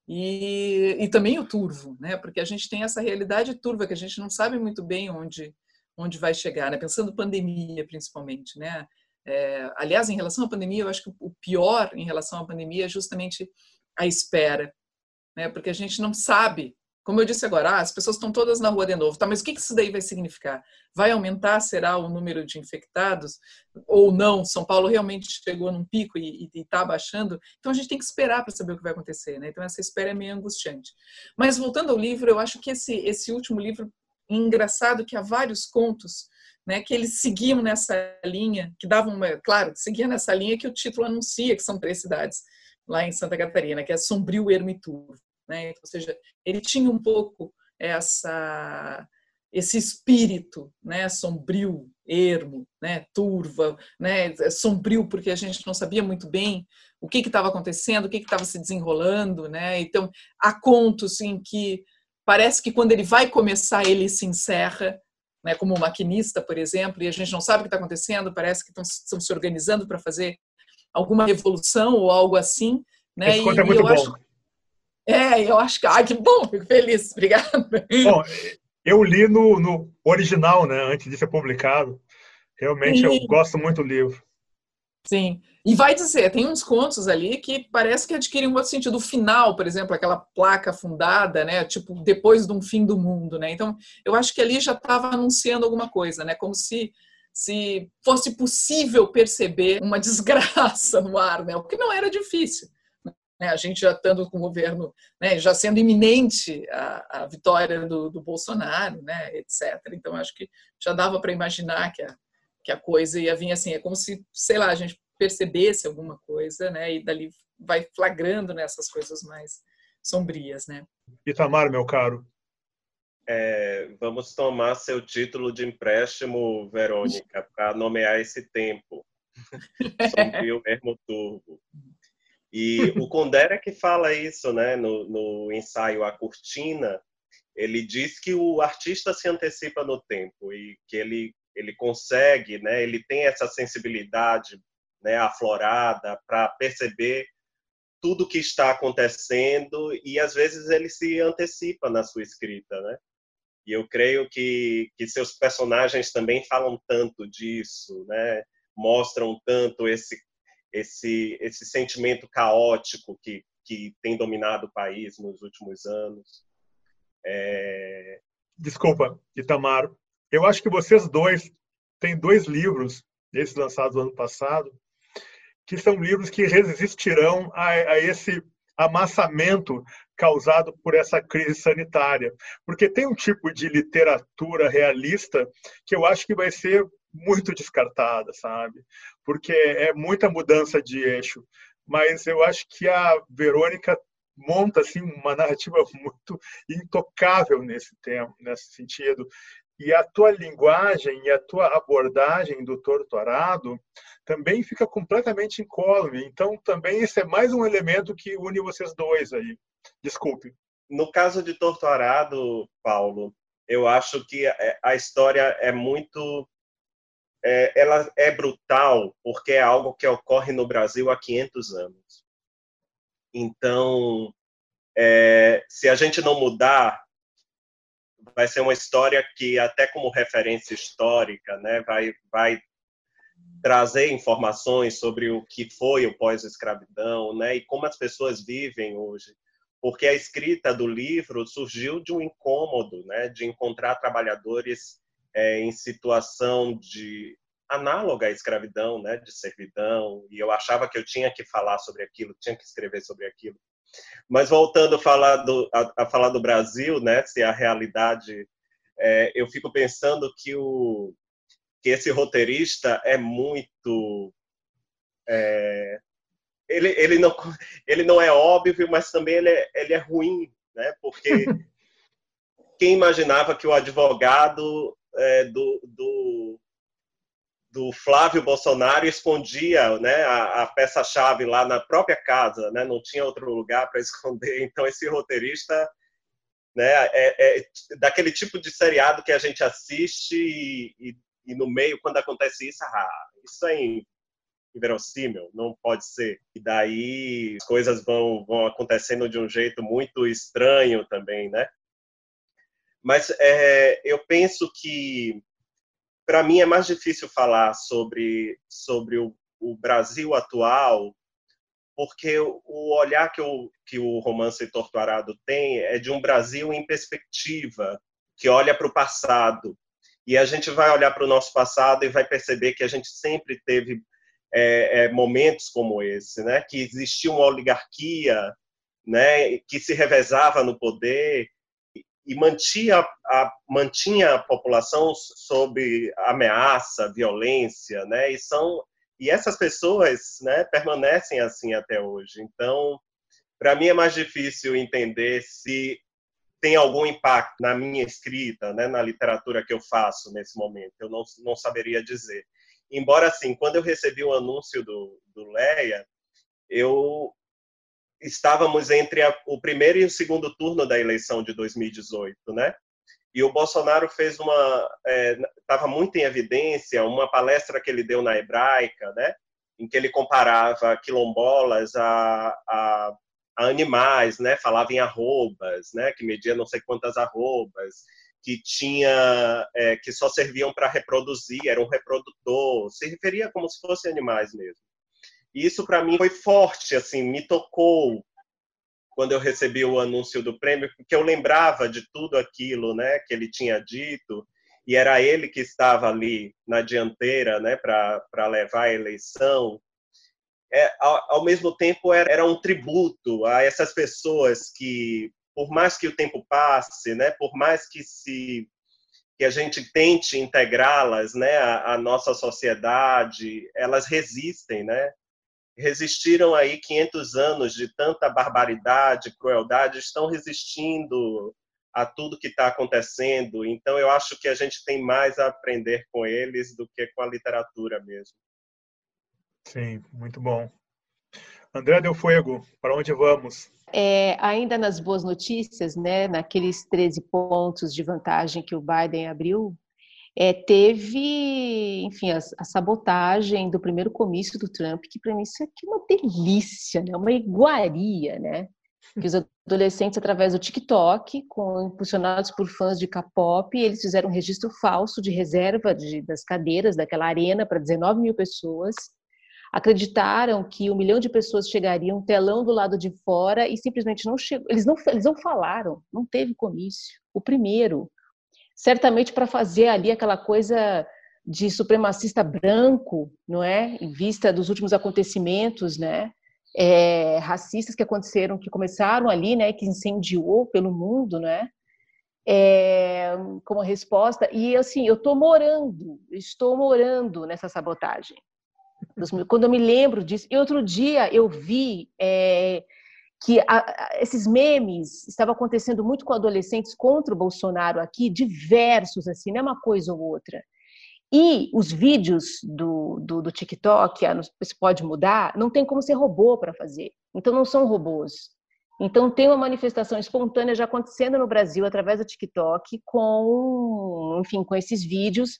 E, e também o turvo, né? Porque a gente tem essa realidade turva que a gente não sabe muito bem onde onde vai chegar, né? Pensando pandemia, principalmente, né? É, aliás, em relação à pandemia, eu acho que o pior em relação à pandemia é justamente a espera, né? Porque a gente não sabe. Como eu disse agora, ah, as pessoas estão todas na rua de novo, tá? Mas o que isso daí vai significar? Vai aumentar, será o número de infectados ou não? São Paulo realmente chegou num pico e está baixando. Então a gente tem que esperar para saber o que vai acontecer, né? Então essa espera é meio angustiante. Mas voltando ao livro, eu acho que esse esse último livro engraçado que há vários contos né, que eles seguiam nessa linha, que davam, uma, claro, seguia nessa linha que o título anuncia, que são três cidades lá em Santa Catarina, que é Sombrio, Ermo e Turvo. Né? Ou seja, ele tinha um pouco essa esse espírito, né, sombrio, ermo, né, turva, né, sombrio porque a gente não sabia muito bem o que estava acontecendo, o que estava se desenrolando, né? Então há contos em que parece que quando ele vai começar, ele se encerra, né, como um maquinista, por exemplo, e a gente não sabe o que está acontecendo, parece que estão, se organizando para fazer alguma revolução ou algo assim. Né? Esse conto é muito eu bom. Acho, é, eu acho que. Ah, que bom, fico feliz, obrigada. Bom, eu li no, no original, né, antes de ser publicado. Realmente, Sim. eu gosto muito do livro. Sim. E vai dizer, tem uns contos ali que parece que adquirem um outro sentido. O final, por exemplo, aquela placa fundada, né? Tipo, depois de um fim do mundo, né? Então, eu acho que ali já estava anunciando alguma coisa, né? Como se se fosse possível perceber uma desgraça no ar, né? O que não era difícil. Né? A gente já estando com o governo, né? já sendo iminente a, a vitória do, do, Bolsonaro, né? etc. Então, acho que já dava para imaginar que a, que a coisa ia vir assim, é como se, sei lá, a gente percebesse alguma coisa, né? E dali vai flagrando nessas coisas mais sombrias, né? Itamar, meu caro. É, vamos tomar seu título de empréstimo, Verônica, para nomear esse tempo. Sombrio mesmo turbo. E o Condera que fala isso, né, no, no ensaio A Cortina, ele diz que o artista se antecipa no tempo e que ele ele consegue, né? Ele tem essa sensibilidade, né, aflorada para perceber tudo que está acontecendo e às vezes ele se antecipa na sua escrita, né? E eu creio que que seus personagens também falam tanto disso, né? Mostram tanto esse esse esse sentimento caótico que que tem dominado o país nos últimos anos. É... Desculpa, Itamar. Eu acho que vocês dois têm dois livros, esses lançados no ano passado, que são livros que resistirão a, a esse amassamento causado por essa crise sanitária. Porque tem um tipo de literatura realista que eu acho que vai ser muito descartada, sabe? Porque é muita mudança de eixo mas eu acho que a Verônica monta assim uma narrativa muito intocável nesse tema, nesse sentido. E a tua linguagem e a tua abordagem do torturado também fica completamente incólume. Então, também esse é mais um elemento que une vocês dois aí. Desculpe. No caso de Torturado, Paulo, eu acho que a história é muito é, ela é brutal porque é algo que ocorre no Brasil há 500 anos. Então, é, se a gente não mudar, vai ser uma história que, até como referência histórica, né, vai, vai trazer informações sobre o que foi o pós-escravidão né, e como as pessoas vivem hoje. Porque a escrita do livro surgiu de um incômodo né, de encontrar trabalhadores é, em situação de análoga à escravidão, né, de servidão, e eu achava que eu tinha que falar sobre aquilo, tinha que escrever sobre aquilo. Mas voltando a falar do, a, a falar do Brasil, né, se a realidade, é, eu fico pensando que o que esse roteirista é muito é, ele, ele, não, ele não é óbvio, mas também ele é, ele é ruim, né? Porque quem imaginava que o advogado é, do, do, do, Flávio Bolsonaro escondia né, a, a peça-chave lá na própria casa, né, não tinha outro lugar para esconder. Então, esse roteirista né, é, é, daquele tipo de seriado que a gente assiste e, e, e no meio, quando acontece isso, ah, isso é inverossímil, não pode ser. E daí as coisas vão, vão acontecendo de um jeito muito estranho também, né? Mas é, eu penso que, para mim, é mais difícil falar sobre, sobre o, o Brasil atual, porque o olhar que o, que o romance Torturado tem é de um Brasil em perspectiva, que olha para o passado. E a gente vai olhar para o nosso passado e vai perceber que a gente sempre teve é, é, momentos como esse, né? que existia uma oligarquia né? que se revezava no poder, e mantinha a, mantinha a população sob ameaça, violência, né? E são e essas pessoas, né, permanecem assim até hoje. Então, para mim é mais difícil entender se tem algum impacto na minha escrita, né, na literatura que eu faço nesse momento. Eu não, não saberia dizer. Embora, assim, quando eu recebi o anúncio do, do Leia, eu estávamos entre a, o primeiro e o segundo turno da eleição de 2018, né? E o Bolsonaro fez uma, estava é, muito em evidência uma palestra que ele deu na Hebraica, né? Em que ele comparava quilombolas a, a, a animais, né? Falava em arrobas, né? Que media não sei quantas arrobas, que tinha, é, que só serviam para reproduzir, era um reprodutor, se referia como se fossem animais mesmo. E isso para mim foi forte, assim, me tocou quando eu recebi o anúncio do prêmio, porque eu lembrava de tudo aquilo, né, que ele tinha dito, e era ele que estava ali na dianteira, né, para levar a eleição. É, ao, ao, mesmo tempo era, era um tributo a essas pessoas que, por mais que o tempo passe, né, por mais que se que a gente tente integrá-las, né, à, à nossa sociedade, elas resistem, né? Resistiram aí 500 anos de tanta barbaridade, crueldade, estão resistindo a tudo que está acontecendo. Então, eu acho que a gente tem mais a aprender com eles do que com a literatura mesmo. Sim, muito bom. André Del Fuego, para onde vamos? É, ainda nas boas notícias, né, naqueles 13 pontos de vantagem que o Biden abriu, é, teve, enfim, a, a, sabotagem do primeiro comício do Trump, que para mim isso aqui é uma delícia, né, uma iguaria, né? Que os adolescentes, através do TikTok, com, impulsionados por fãs de K-pop, eles fizeram um registro falso de reserva de, das cadeiras daquela arena para 19 mil pessoas, acreditaram que um milhão de pessoas chegariam, telão do lado de fora, e simplesmente não chegou. Eles não, eles não falaram, não teve comício. O primeiro, certamente para fazer ali aquela coisa de supremacista branco, não é? Em vista dos últimos acontecimentos, né? É, racistas que aconteceram, que começaram ali, né? Que incendiou pelo mundo, né? É, como resposta. E assim, eu estou morando, estou morando nessa sabotagem quando eu me lembro disso. E outro dia eu vi é, que a, a, esses memes estavam acontecendo muito com adolescentes contra o Bolsonaro aqui, diversos, assim, não é uma coisa ou outra. E os vídeos do, do, do TikTok, se pode mudar, não tem como ser robô para fazer. Então não são robôs. Então tem uma manifestação espontânea já acontecendo no Brasil através do TikTok com, enfim, com esses vídeos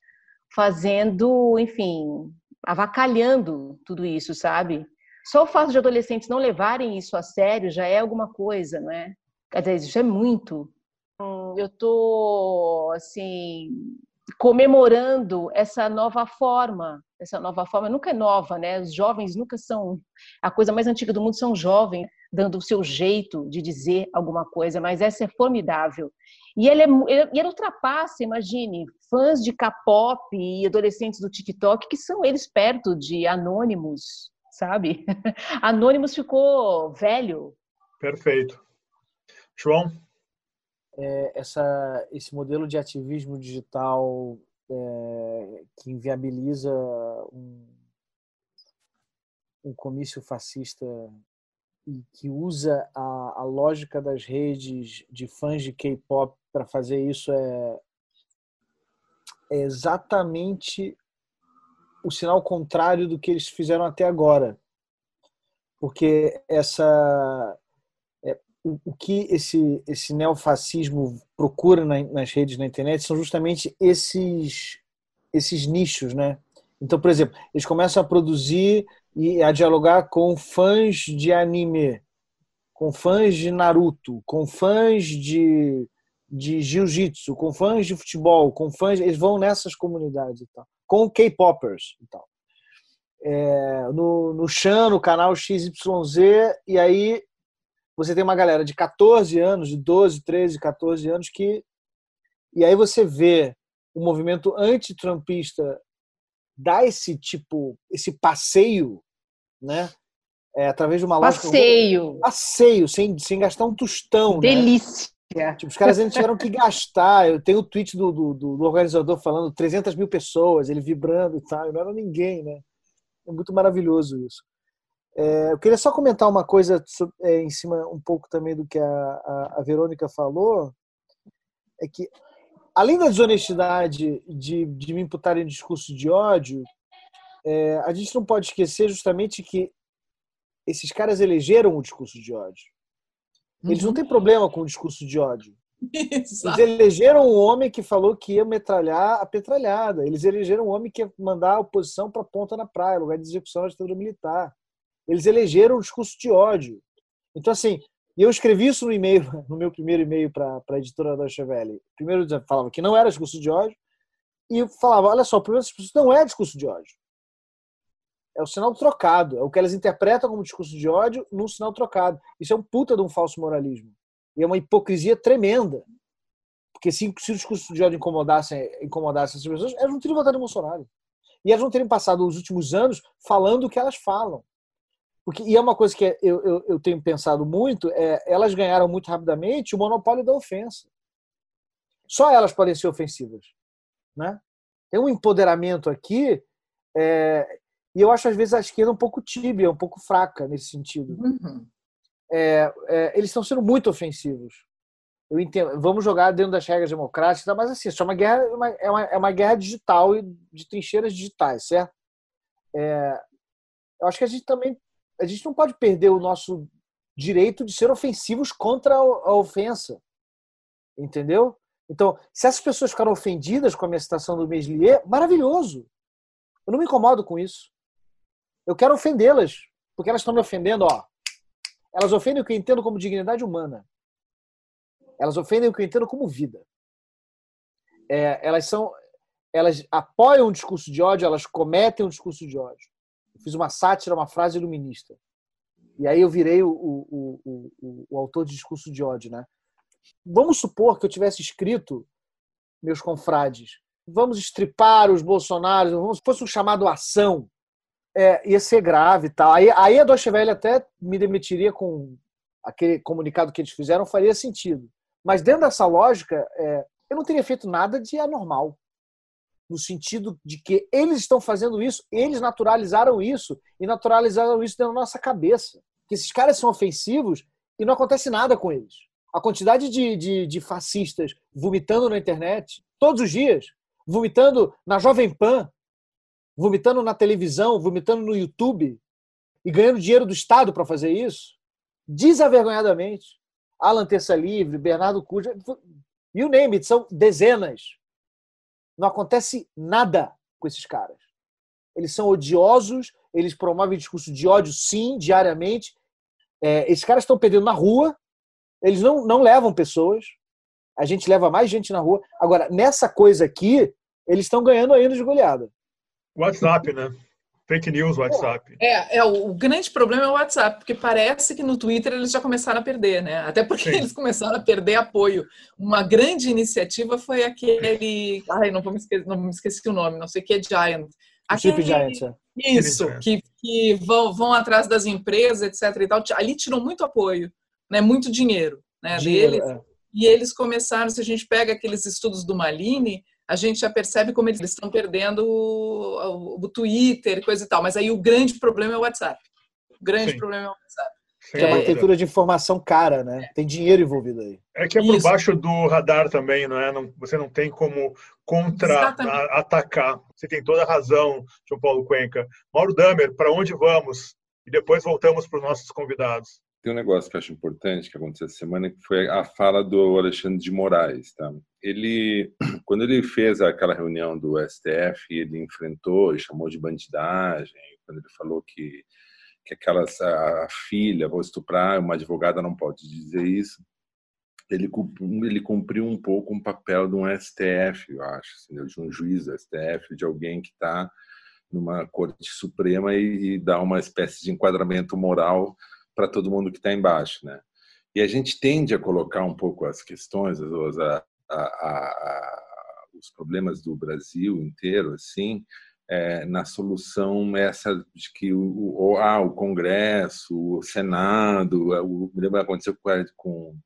fazendo, enfim, avacalhando tudo isso, sabe? Só o fato de adolescentes não levarem isso a sério já é alguma coisa, não é? Quer dizer, isso é muito. Eu tô, assim, comemorando essa nova forma. Essa nova forma nunca é nova, né? Os jovens nunca são. A coisa mais antiga do mundo são jovens, dando o seu jeito de dizer alguma coisa, mas essa é formidável. E ele, é, ele ultrapassa, imagine, fãs de K-pop e adolescentes do TikTok, que são eles perto de Anônimos, sabe? Anônimos ficou velho. Perfeito. João? É, essa, esse modelo de ativismo digital é, que inviabiliza um, um comício fascista e que usa a, a lógica das redes de fãs de K-pop para fazer isso é, é exatamente o sinal contrário do que eles fizeram até agora. Porque essa é, o, o, que esse esse neofascismo procura na, nas redes na internet são justamente esses esses nichos, né? Então, por exemplo, eles começam a produzir e a dialogar com fãs de anime, com fãs de Naruto, com fãs de, de jiu-jitsu, com fãs de futebol, com fãs. Eles vão nessas comunidades e tal. Com K-popers e tal. É, no, no Chan, no canal XYZ, e aí você tem uma galera de 14 anos, de 12, 13, 14 anos, que. E aí você vê o movimento antitrumpista dar esse tipo, esse passeio, né? É, através de uma lógica. Passeio. Passeio, sem, sem gastar um tostão. Né? Delícia. Né? Tipo, os caras ainda tiveram que gastar. Eu tenho o tweet do, do, do, organizador falando 300 mil pessoas, ele vibrando e tal. Não era ninguém, né? É muito maravilhoso isso. É, eu queria só comentar uma coisa sobre, é, em cima um pouco também do que a, a, a Verônica falou. É que além da desonestidade de, de me imputarem discurso de ódio, é, a gente não pode esquecer justamente que esses caras elegeram o discurso de ódio. Eles não uhum. têm problema com o discurso de ódio. Exato. Eles elegeram um homem que falou que ia metralhar a petralhada. Eles elegeram um homem que ia mandar a oposição para a ponta na praia, lugar de execução da ditadura militar. Eles elegeram o discurso de ódio. Então, assim, eu escrevi isso no e-mail, no meu primeiro e-mail para a editora da Chevelle. Primeiro falava que não era discurso de ódio e falava, olha só, o problema não é discurso de ódio. É o sinal trocado, é o que elas interpretam como discurso de ódio num sinal trocado. Isso é um puta de um falso moralismo. E é uma hipocrisia tremenda. Porque se, se o discurso de ódio incomodasse, incomodasse essas pessoas, elas não teriam votado em Bolsonaro. E elas não teriam passado os últimos anos falando o que elas falam. Porque, e é uma coisa que eu, eu, eu tenho pensado muito, é, elas ganharam muito rapidamente o monopólio da ofensa. Só elas podem ser ofensivas. Né? Tem um empoderamento aqui, é, e eu acho às vezes a esquerda um pouco tíbia, um pouco fraca nesse sentido. Uhum. É, é, eles estão sendo muito ofensivos. Eu entendo, vamos jogar dentro das regras democráticas, mas assim, isso é uma guerra, é uma, é uma, é uma guerra digital e de trincheiras digitais, certo? É, eu acho que a gente também a gente não pode perder o nosso direito de ser ofensivos contra a ofensa. Entendeu? Então, se essas pessoas ficaram ofendidas com a minha citação do Meslier, maravilhoso. Eu não me incomodo com isso. Eu quero ofendê-las, porque elas estão me ofendendo, ó. Elas ofendem o que eu entendo como dignidade humana. Elas ofendem o que eu entendo como vida. É, elas são, elas apoiam um discurso de ódio, elas cometem um discurso de ódio. Eu fiz uma sátira, uma frase iluminista. E aí eu virei o, o, o, o, autor de discurso de ódio, né? Vamos supor que eu tivesse escrito, meus confrades, vamos estripar os bolsonaros, vamos, fosse um chamado ação, é, ia ser grave e tal. Aí, aí a Deutsche Welle até me demitiria com aquele comunicado que eles fizeram, faria sentido. Mas dentro dessa lógica, é, eu não teria feito nada de anormal. No sentido de que eles estão fazendo isso, eles naturalizaram isso e naturalizaram isso dentro da nossa cabeça. Que esses caras são ofensivos e não acontece nada com eles. A quantidade de, de, de fascistas vomitando na internet, todos os dias, vomitando na Jovem Pan, vomitando na televisão, vomitando no YouTube e ganhando dinheiro do Estado para fazer isso, desavergonhadamente. Alan Terça Livre, Bernardo Cuja, you name it, são dezenas. Não acontece nada com esses caras. Eles são odiosos, eles promovem discurso de ódio, sim, diariamente. É, esses caras estão perdendo na rua, eles não, não levam pessoas, a gente leva mais gente na rua. Agora, nessa coisa aqui, eles estão ganhando ainda de goleada. WhatsApp, né? Fake news, WhatsApp. É, é, o grande problema é o WhatsApp, porque parece que no Twitter eles já começaram a perder, né? Até porque Sim. eles começaram a perder apoio. Uma grande iniciativa foi aquele. Ai, não vou me esquecer, não me esqueci o nome, não sei o que é Giant. Aquele... Giant, é. Isso, que, que vão, vão atrás das empresas, etc. E tal. Ali tirou muito apoio, né? muito dinheiro, né? Dinheiro, deles. É. E eles começaram, se a gente pega aqueles estudos do Malini, a gente já percebe como eles estão perdendo o, o Twitter, coisa e tal. Mas aí o grande problema é o WhatsApp. O grande Sim. problema é o WhatsApp. Que é uma arquitetura de informação cara, né? Tem dinheiro envolvido aí. É que é por Isso. baixo do radar também, não é? Não, você não tem como contra-atacar. Você tem toda a razão, João Paulo Cuenca. Mauro Damer, para onde vamos? E depois voltamos para os nossos convidados tem um negócio que eu acho importante que aconteceu essa semana, que foi a fala do Alexandre de Moraes. Tá? Ele, quando ele fez aquela reunião do STF, ele enfrentou e chamou de bandidagem, quando ele falou que, que aquelas, a, filha vou estuprar, uma advogada não pode dizer isso, ele, ele cumpriu um pouco um papel de um STF, eu acho, assim, de um juiz do STF, de alguém que está numa corte suprema e, e dá uma espécie de enquadramento moral para todo mundo que está embaixo, né? E a gente tende a colocar um pouco as questões, as, a, a, a, os problemas do Brasil inteiro, assim, é, na solução essa de que o, o, ah, o Congresso, o Senado, é, o, me lembro aconteceu com,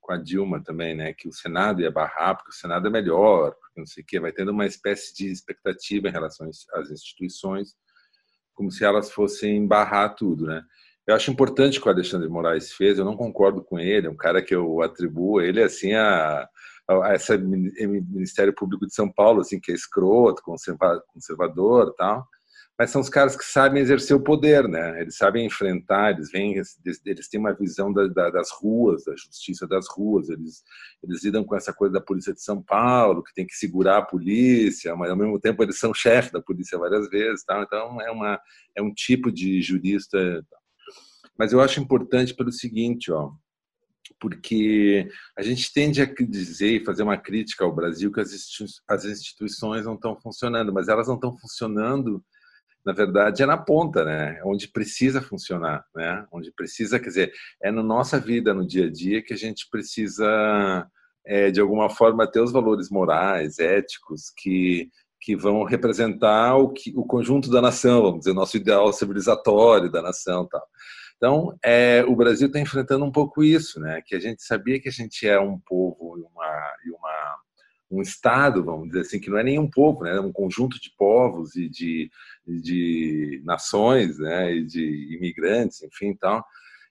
com a Dilma também, né, que o Senado ia barrar porque o Senado é melhor, porque não sei o quê, vai tendo uma espécie de expectativa em relação às instituições, como se elas fossem barrar tudo, né? Eu acho importante o que o Alexandre Moraes fez, eu não concordo com ele, é um cara que eu atribuo ele assim a, a esse Ministério Público de São Paulo, assim, que é escroto, conservador tal, mas são os caras que sabem exercer o poder, né? Eles sabem enfrentar, eles vêm, eles têm uma visão da, da, das ruas, da justiça das ruas, eles, eles lidam com essa coisa da polícia de São Paulo, que tem que segurar a polícia, mas ao mesmo tempo eles são chefe da polícia várias vezes, tal. Então é uma é um tipo de jurista mas eu acho importante pelo seguinte, ó, porque a gente tende a dizer e fazer uma crítica ao Brasil que as instituições não estão funcionando, mas elas não estão funcionando, na verdade, é na ponta, né? Onde precisa funcionar, né? Onde precisa, quer dizer, é na nossa vida, no dia a dia, que a gente precisa, é, de alguma forma, ter os valores morais, éticos, que que vão representar o, que, o conjunto da nação, vamos dizer, nosso ideal civilizatório da nação, tal. Então, é, o Brasil está enfrentando um pouco isso, né? Que a gente sabia que a gente é um povo e uma, e uma um estado, vamos dizer assim, que não é nenhum povo, né? É um conjunto de povos e de, de nações, né? E de imigrantes, enfim, tal.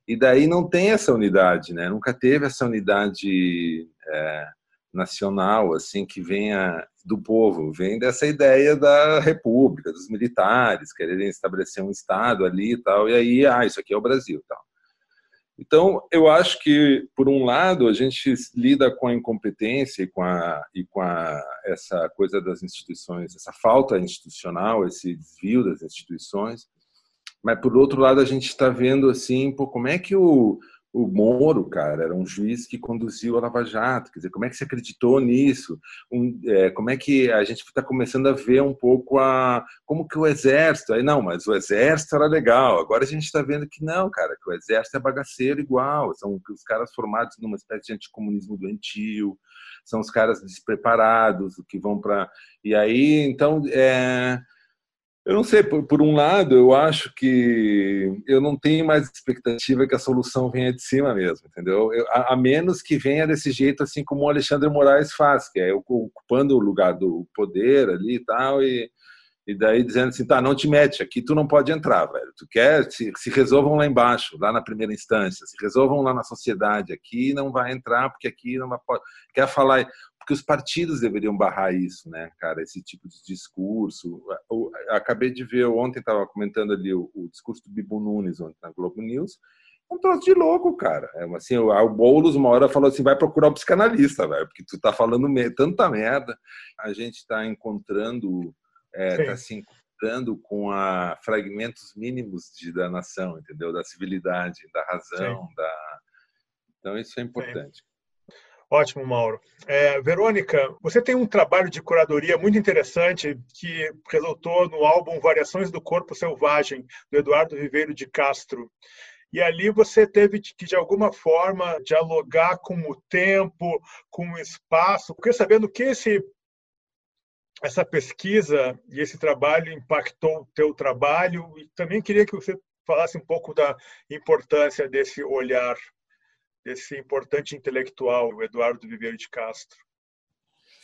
E daí não tem essa unidade, né? Nunca teve essa unidade é, nacional, assim, que venha do povo, vem dessa ideia da república, dos militares quererem estabelecer um estado ali e tal, e aí, ah, isso aqui é o Brasil, tal. Então, eu acho que, por um lado, a gente lida com a incompetência e com, a, e com a, essa coisa das instituições, essa falta institucional, esse desvio das instituições, mas, por outro lado, a gente está vendo assim, pô, como é que o, o Moro, cara, era um juiz que conduziu a Lava Jato. Quer dizer, como é que se acreditou nisso? Um, é, como é que a gente está começando a ver um pouco a como que o exército? Aí não, mas o exército era legal. Agora a gente está vendo que não, cara, que o exército é bagaceiro igual. São os caras formados numa espécie de anticomunismo doentio. São os caras despreparados que vão para e aí então é eu não sei, por, por, um lado, eu acho que eu não tenho mais expectativa que a solução venha de cima mesmo, entendeu? Eu, a, a, menos que venha desse jeito, assim como o Alexandre Moraes faz, que é ocupando o lugar do poder ali e tal, e, e daí dizendo assim, tá, não te mete, aqui tu não pode entrar, velho. Tu quer, se, se resolvam lá embaixo, lá na primeira instância, se resolvam lá na sociedade, aqui não vai entrar, porque aqui não vai... Quer falar porque os partidos deveriam barrar isso, né, cara, esse tipo de discurso. Eu acabei de ver, ontem estava comentando ali o, o, discurso do Bibo Nunes ontem na Globo News, é um troço de louco, cara. É assim, o, o Boulos uma hora falou assim, vai procurar um psicanalista, velho, porque tu tá falando me tanta merda. A gente está encontrando, é, tá se encontrando com a fragmentos mínimos de, da nação, entendeu? Da civilidade, da razão, Sim. da... Então isso é importante. Sim. Ótimo, Mauro. É, Verônica, você tem um trabalho de curadoria muito interessante que resultou no álbum Variações do Corpo Selvagem, do Eduardo Ribeiro de Castro. E ali você teve que, de alguma forma, dialogar com o tempo, com o espaço. Porque sabendo que esse, essa pesquisa e esse trabalho impactou o teu trabalho, e também queria que você falasse um pouco da importância desse olhar desse importante intelectual, o Eduardo Viveiro de Castro.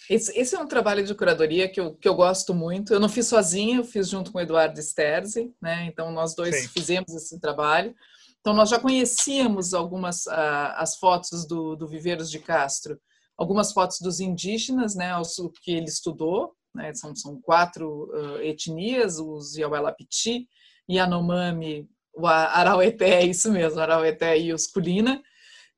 Esse, esse, é um trabalho de curadoria que eu, que eu gosto muito. Eu não fiz sozinha, eu fiz junto com o Eduardo Sterzi, né? Então nós dois Sim. fizemos esse trabalho. Então nós já conhecíamos algumas uh, as fotos do, do Viveiros de Castro, algumas fotos dos indígenas, né? O que ele estudou, né? São, são quatro uh, etnias: os Yauelapiti, Yanomami, o Araueté, é isso mesmo, Araueté e os Kulina.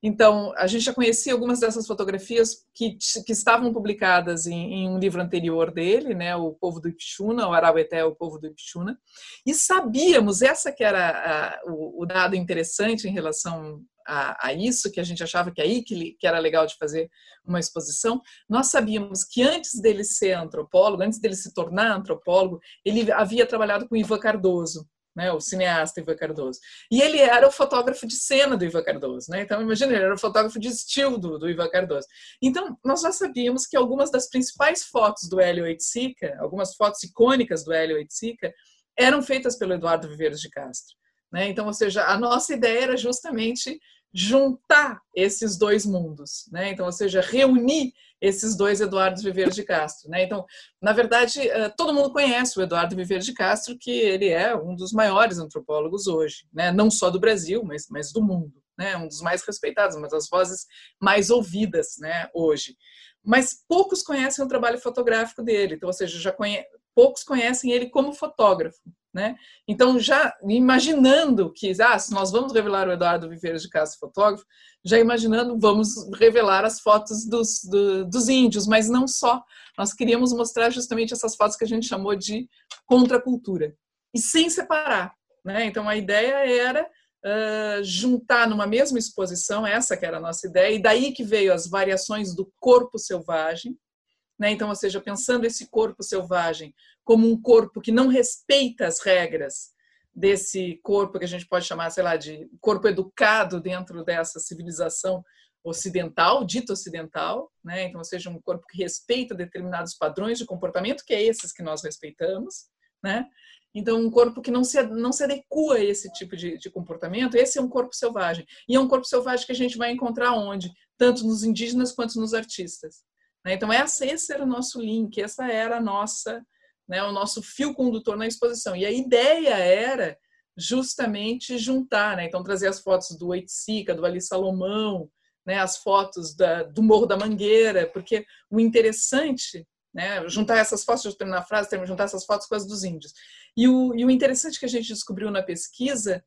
Então, a gente já conhecia algumas dessas fotografias que, que estavam publicadas em, em, um livro anterior dele, né, O Povo do Ipixuna, o Araueté, o Povo do Ipixuna, e sabíamos, essa que era a, o, o, dado interessante em relação a, a, isso, que a gente achava que aí que, que era legal de fazer uma exposição, nós sabíamos que antes dele ser antropólogo, antes dele se tornar antropólogo, ele havia trabalhado com Ivan Cardoso, né, o cineasta Ivan Cardoso. E ele era o fotógrafo de cena do Ivan Cardoso, né? Então imagina, ele era o fotógrafo de estilo do, do Ivan Cardoso. Então nós já sabíamos que algumas das principais fotos do Hélio Oiticica, algumas fotos icônicas do Hélio Oiticica, eram feitas pelo Eduardo Viveiros de Castro. Né? Então, ou seja, a nossa ideia era justamente juntar esses dois mundos, né? Então, ou seja, reunir esses dois Eduardo Viveiros de Castro, né? Então, na verdade, eh, todo mundo conhece o Eduardo Viveiros de Castro, que ele é um dos maiores antropólogos hoje, né? Não só do Brasil, mas, mas do mundo, né? Um dos mais respeitados, uma das vozes mais ouvidas, né? Hoje. Mas poucos conhecem o trabalho fotográfico dele, então, ou seja, já conhe... poucos conhecem ele como fotógrafo, né? Então, já imaginando que ah, se nós vamos revelar o Eduardo Viveiros de Castro fotógrafo, já imaginando, vamos revelar as fotos dos, do, dos índios, mas não só. Nós queríamos mostrar justamente essas fotos que a gente chamou de contracultura, e sem separar. Né? Então, a ideia era uh, juntar numa mesma exposição, essa que era a nossa ideia, e daí que veio as variações do corpo selvagem, né? Então, ou seja, pensando esse corpo selvagem como um corpo que não respeita as regras desse corpo que a gente pode chamar, sei lá, de corpo educado dentro dessa civilização ocidental, dito ocidental, né? Então, ou seja, um corpo que respeita determinados padrões de comportamento, que é esses que nós respeitamos, né? Então, um corpo que não se, não se adequa a esse tipo de, de comportamento, esse é um corpo selvagem. E é um corpo selvagem que a gente vai encontrar onde? Tanto nos indígenas quanto nos artistas. Né? Então, essa, esse era o nosso link, essa era a nossa, né, o nosso fio condutor na exposição. E a ideia era justamente juntar, né? então trazer as fotos do Oiticica, do Ali Salomão, né, as fotos da, do Morro da Mangueira, porque o interessante, né, juntar essas fotos, eu terminar a frase, juntar essas fotos com as dos índios. E o, e o interessante que a gente descobriu na pesquisa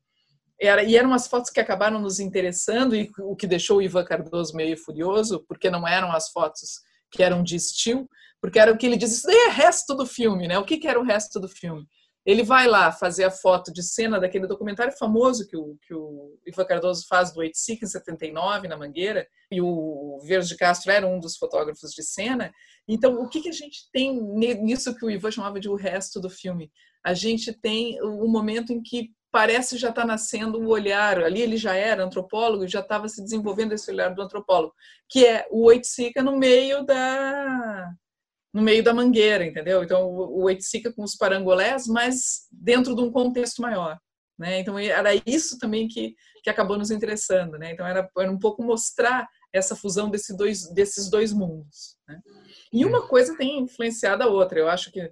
era, e eram as fotos que acabaram nos interessando e o que deixou o Ivan Cardoso meio furioso, porque não eram as fotos que eram de estilo, porque era o que ele diz, isso daí é resto do filme, né? O que, que era o resto do filme? Ele vai lá fazer a foto de cena daquele documentário famoso que o, que o Ivan Cardoso faz do Oiticic em 79, na Mangueira, e o Verde de Castro era um dos fotógrafos de cena. Então, o que, que a gente tem nisso que o Ivan chamava de o resto do filme? A gente tem o momento em que parece já estar tá nascendo o olhar, ali ele já era antropólogo e já estava se desenvolvendo esse olhar do antropólogo, que é o Oiticica no meio da no meio da mangueira, entendeu? Então o Oiticica com os parangolés, mas dentro de um contexto maior, né? Então era isso também que, que acabou nos interessando, né? Então era, era um pouco mostrar essa fusão desse dois, desses dois mundos. Né? E uma coisa tem influenciado a outra. Eu acho que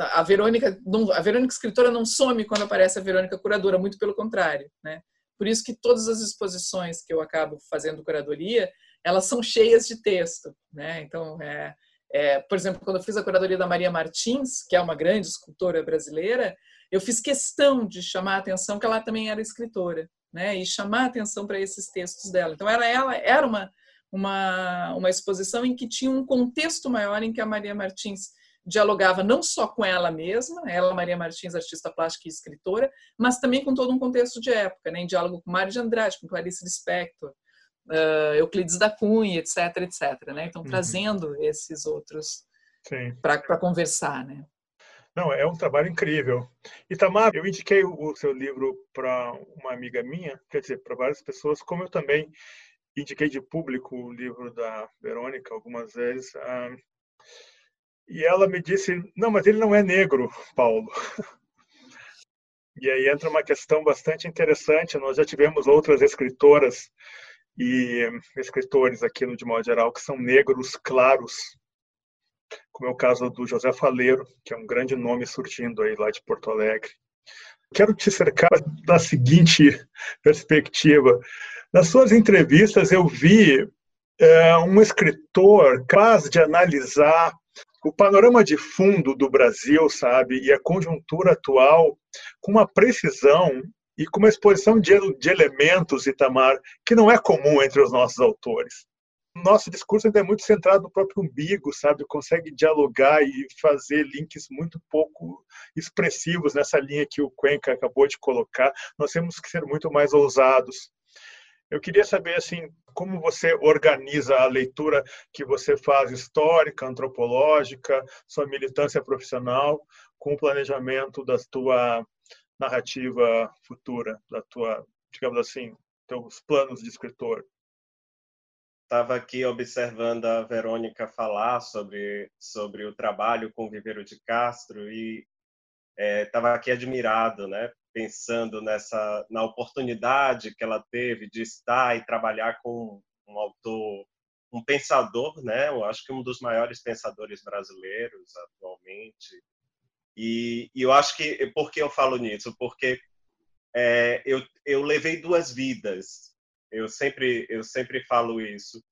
a Verônica, a Verônica escritora não some quando aparece a Verônica curadora, muito pelo contrário, né? Por isso que todas as exposições que eu acabo fazendo curadoria, elas são cheias de texto, né? Então, é, é, por exemplo, quando eu fiz a curadoria da Maria Martins, que é uma grande escultora brasileira, eu fiz questão de chamar a atenção que ela também era escritora, né? E chamar a atenção para esses textos dela. Então, era ela era uma uma, uma exposição em que tinha um contexto maior em que a Maria Martins dialogava não só com ela mesma, ela, Maria Martins, artista plástica e escritora, mas também com todo um contexto de época, né, em diálogo com Mário de Andrade, com Clarice Lispector, uh, Euclides da Cunha, etc, etc. Né? Então, uhum. trazendo esses outros para conversar. Né? Não, é um trabalho incrível. Itamar, eu indiquei o seu livro para uma amiga minha, quer dizer, para várias pessoas, como eu também indiquei de público o livro da Verônica algumas vezes. Uh, e ela me disse: Não, mas ele não é negro, Paulo. E aí entra uma questão bastante interessante. Nós já tivemos outras escritoras e escritores aqui no de modo geral que são negros claros, como é o caso do José Faleiro, que é um grande nome surgindo aí lá de Porto Alegre. Quero te cercar da seguinte perspectiva. Nas suas entrevistas eu vi é, um escritor capaz de analisar o panorama de fundo do Brasil, sabe, e a conjuntura atual com uma precisão e com uma exposição de, de elementos, Itamar, que não é comum entre os nossos autores. Nosso discurso ainda é muito centrado no próprio umbigo, sabe? Consegue dialogar e fazer links muito pouco expressivos nessa linha que o Cuenca acabou de colocar. Nós temos que ser muito mais ousados. Eu queria saber assim, como você organiza a leitura que você faz histórica, antropológica, sua militância profissional com o planejamento da tua narrativa futura, da tua, digamos assim, teus planos de escritor. Estava aqui observando a Verônica falar sobre sobre o trabalho com o Viveiro de Castro e estava é, aqui admirado, né, pensando nessa na oportunidade que ela teve de estar e trabalhar com um autor, um pensador, né? Eu acho que um dos maiores pensadores brasileiros atualmente. E, e eu acho que por que eu falo nisso? Porque é, eu, eu levei duas vidas. Eu sempre eu sempre falo isso.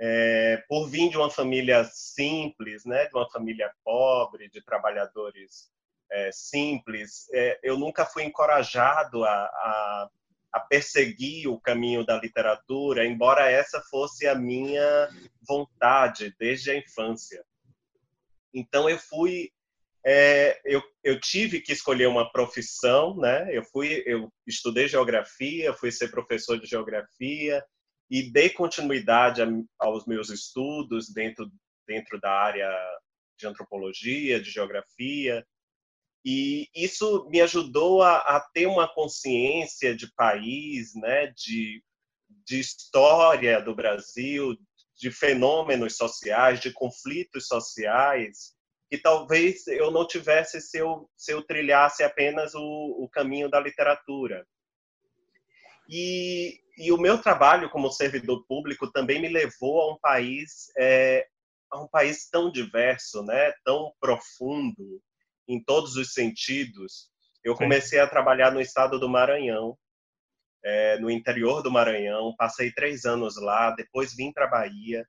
É, por vir de uma família simples, né, de uma família pobre, de trabalhadores é, simples, é, eu nunca fui encorajado a, a, a, perseguir o caminho da literatura, embora essa fosse a minha vontade desde a infância. Então eu fui, é, eu, eu tive que escolher uma profissão, né? Eu fui, eu estudei geografia, fui ser professor de geografia e dei continuidade aos meus estudos dentro dentro da área de antropologia, de geografia, e isso me ajudou a, a, ter uma consciência de país, né, de, de história do Brasil, de fenômenos sociais, de conflitos sociais, que talvez eu não tivesse se eu, se eu trilhasse apenas o, o caminho da literatura. E, e, o meu trabalho como servidor público também me levou a um país é, a um país tão diverso, né, tão profundo, em todos os sentidos, eu comecei a trabalhar no estado do Maranhão. é, no interior do Maranhão, passei três anos lá, depois vim para Bahia,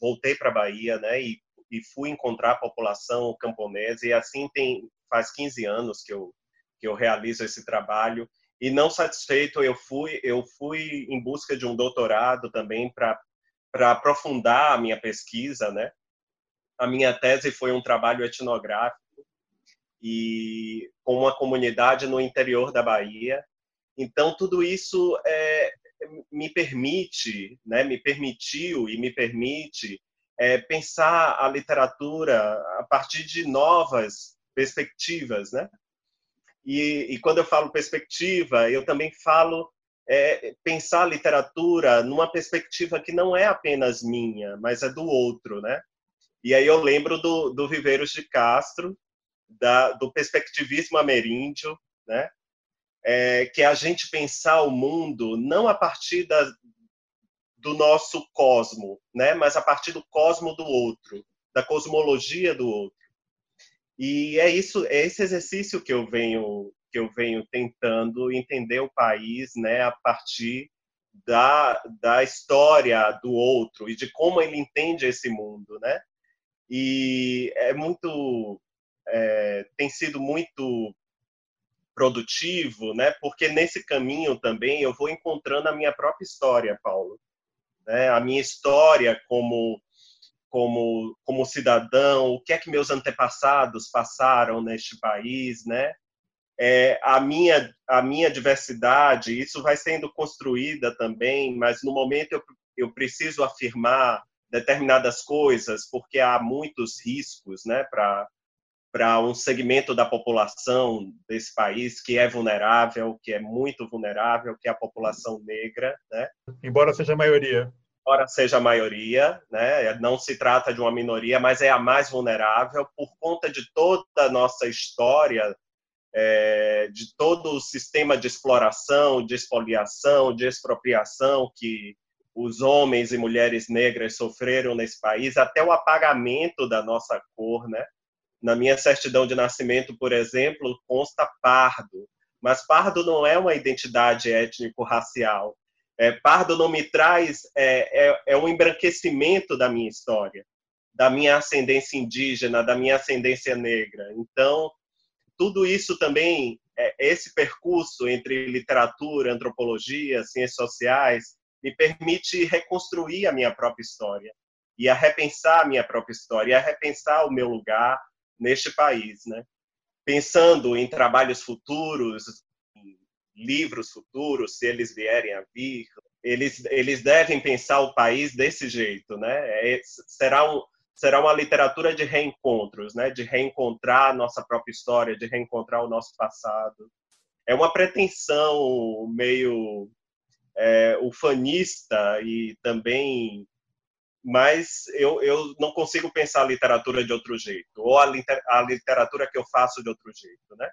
voltei para Bahia, né, e, e fui encontrar a população camponesa, e assim tem, faz 15 anos que eu, que eu realizo esse trabalho, e não satisfeito, eu fui, eu fui em busca de um doutorado também para aprofundar a minha pesquisa, né, a minha tese foi um trabalho etnográfico, e com uma comunidade no interior da Bahia, então, tudo isso é, me permite, né, me permitiu e me permite é, pensar a literatura a partir de novas perspectivas, né? E, e quando eu falo perspectiva, eu também falo é, pensar a literatura numa perspectiva que não é apenas minha, mas é do outro, né? E aí eu lembro do, do Viveiros de Castro, da, do perspectivismo ameríndio, né? é, que é a gente pensar o mundo não a partir da, do nosso cosmo, né, mas a partir do cosmo do outro, da cosmologia do outro. E é isso, é esse exercício que eu venho que eu venho tentando entender o país, né, a partir da, da história do outro e de como ele entende esse mundo, né? E é muito é, tem sido muito produtivo, né? Porque nesse caminho também eu vou encontrando a minha própria história, Paulo, né? A minha história como como como cidadão, o que é que meus antepassados passaram neste país, né? É, a minha a minha diversidade, isso vai sendo construída também, mas no momento eu, eu preciso afirmar determinadas coisas porque há muitos riscos, né, para para um segmento da população desse país que é vulnerável, que é muito vulnerável, que é a população negra, né? Embora seja a maioria. Embora seja a maioria, né? Não se trata de uma minoria, mas é a mais vulnerável por conta de toda a nossa história, é, de todo o sistema de exploração, de expoliação, de expropriação que os homens e mulheres negras sofreram nesse país, até o apagamento da nossa cor, né? Na minha certidão de nascimento, por exemplo, consta pardo, mas pardo não é uma identidade étnico-racial. É, pardo não me traz é, é, é um embranquecimento da minha história, da minha ascendência indígena, da minha ascendência negra. Então, tudo isso também, é, esse percurso entre literatura, antropologia, ciências sociais, me permite reconstruir a minha própria história e a repensar a minha própria história, a repensar o meu lugar, neste país, né? Pensando em trabalhos futuros, em livros futuros, se eles vierem a vir, eles eles devem pensar o país desse jeito, né? É, será um será uma literatura de reencontros, né? De reencontrar a nossa própria história, de reencontrar o nosso passado. É uma pretensão meio é, ufanista e também mas eu, eu não consigo pensar a literatura de outro jeito, ou a, liter, a literatura que eu faço de outro jeito, né?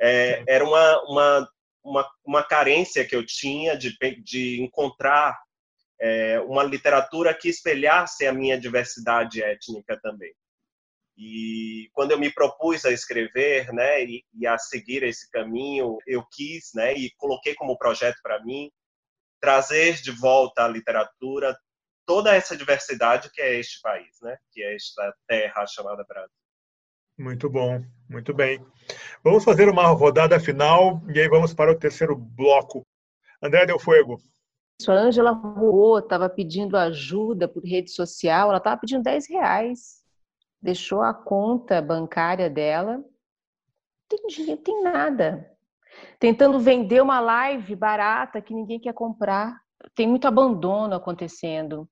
É, era uma, uma, uma, uma, carência que eu tinha de, de encontrar é, uma literatura que espelhasse a minha diversidade étnica também. E quando eu me propus a escrever, né, e, e a seguir esse caminho, eu quis, né, e coloquei como projeto para mim trazer de volta a literatura toda essa diversidade que é este país, né? Que é esta terra chamada Brasil. Muito bom, muito bem. Vamos fazer uma rodada final e aí vamos para o terceiro bloco. André Del Fuego. A Ângela Ruô estava pedindo ajuda por rede social, ela estava pedindo 10 reais. Deixou a conta bancária dela. Tem dinheiro, tem nada. Tentando vender uma live barata que ninguém quer comprar. Tem muito abandono acontecendo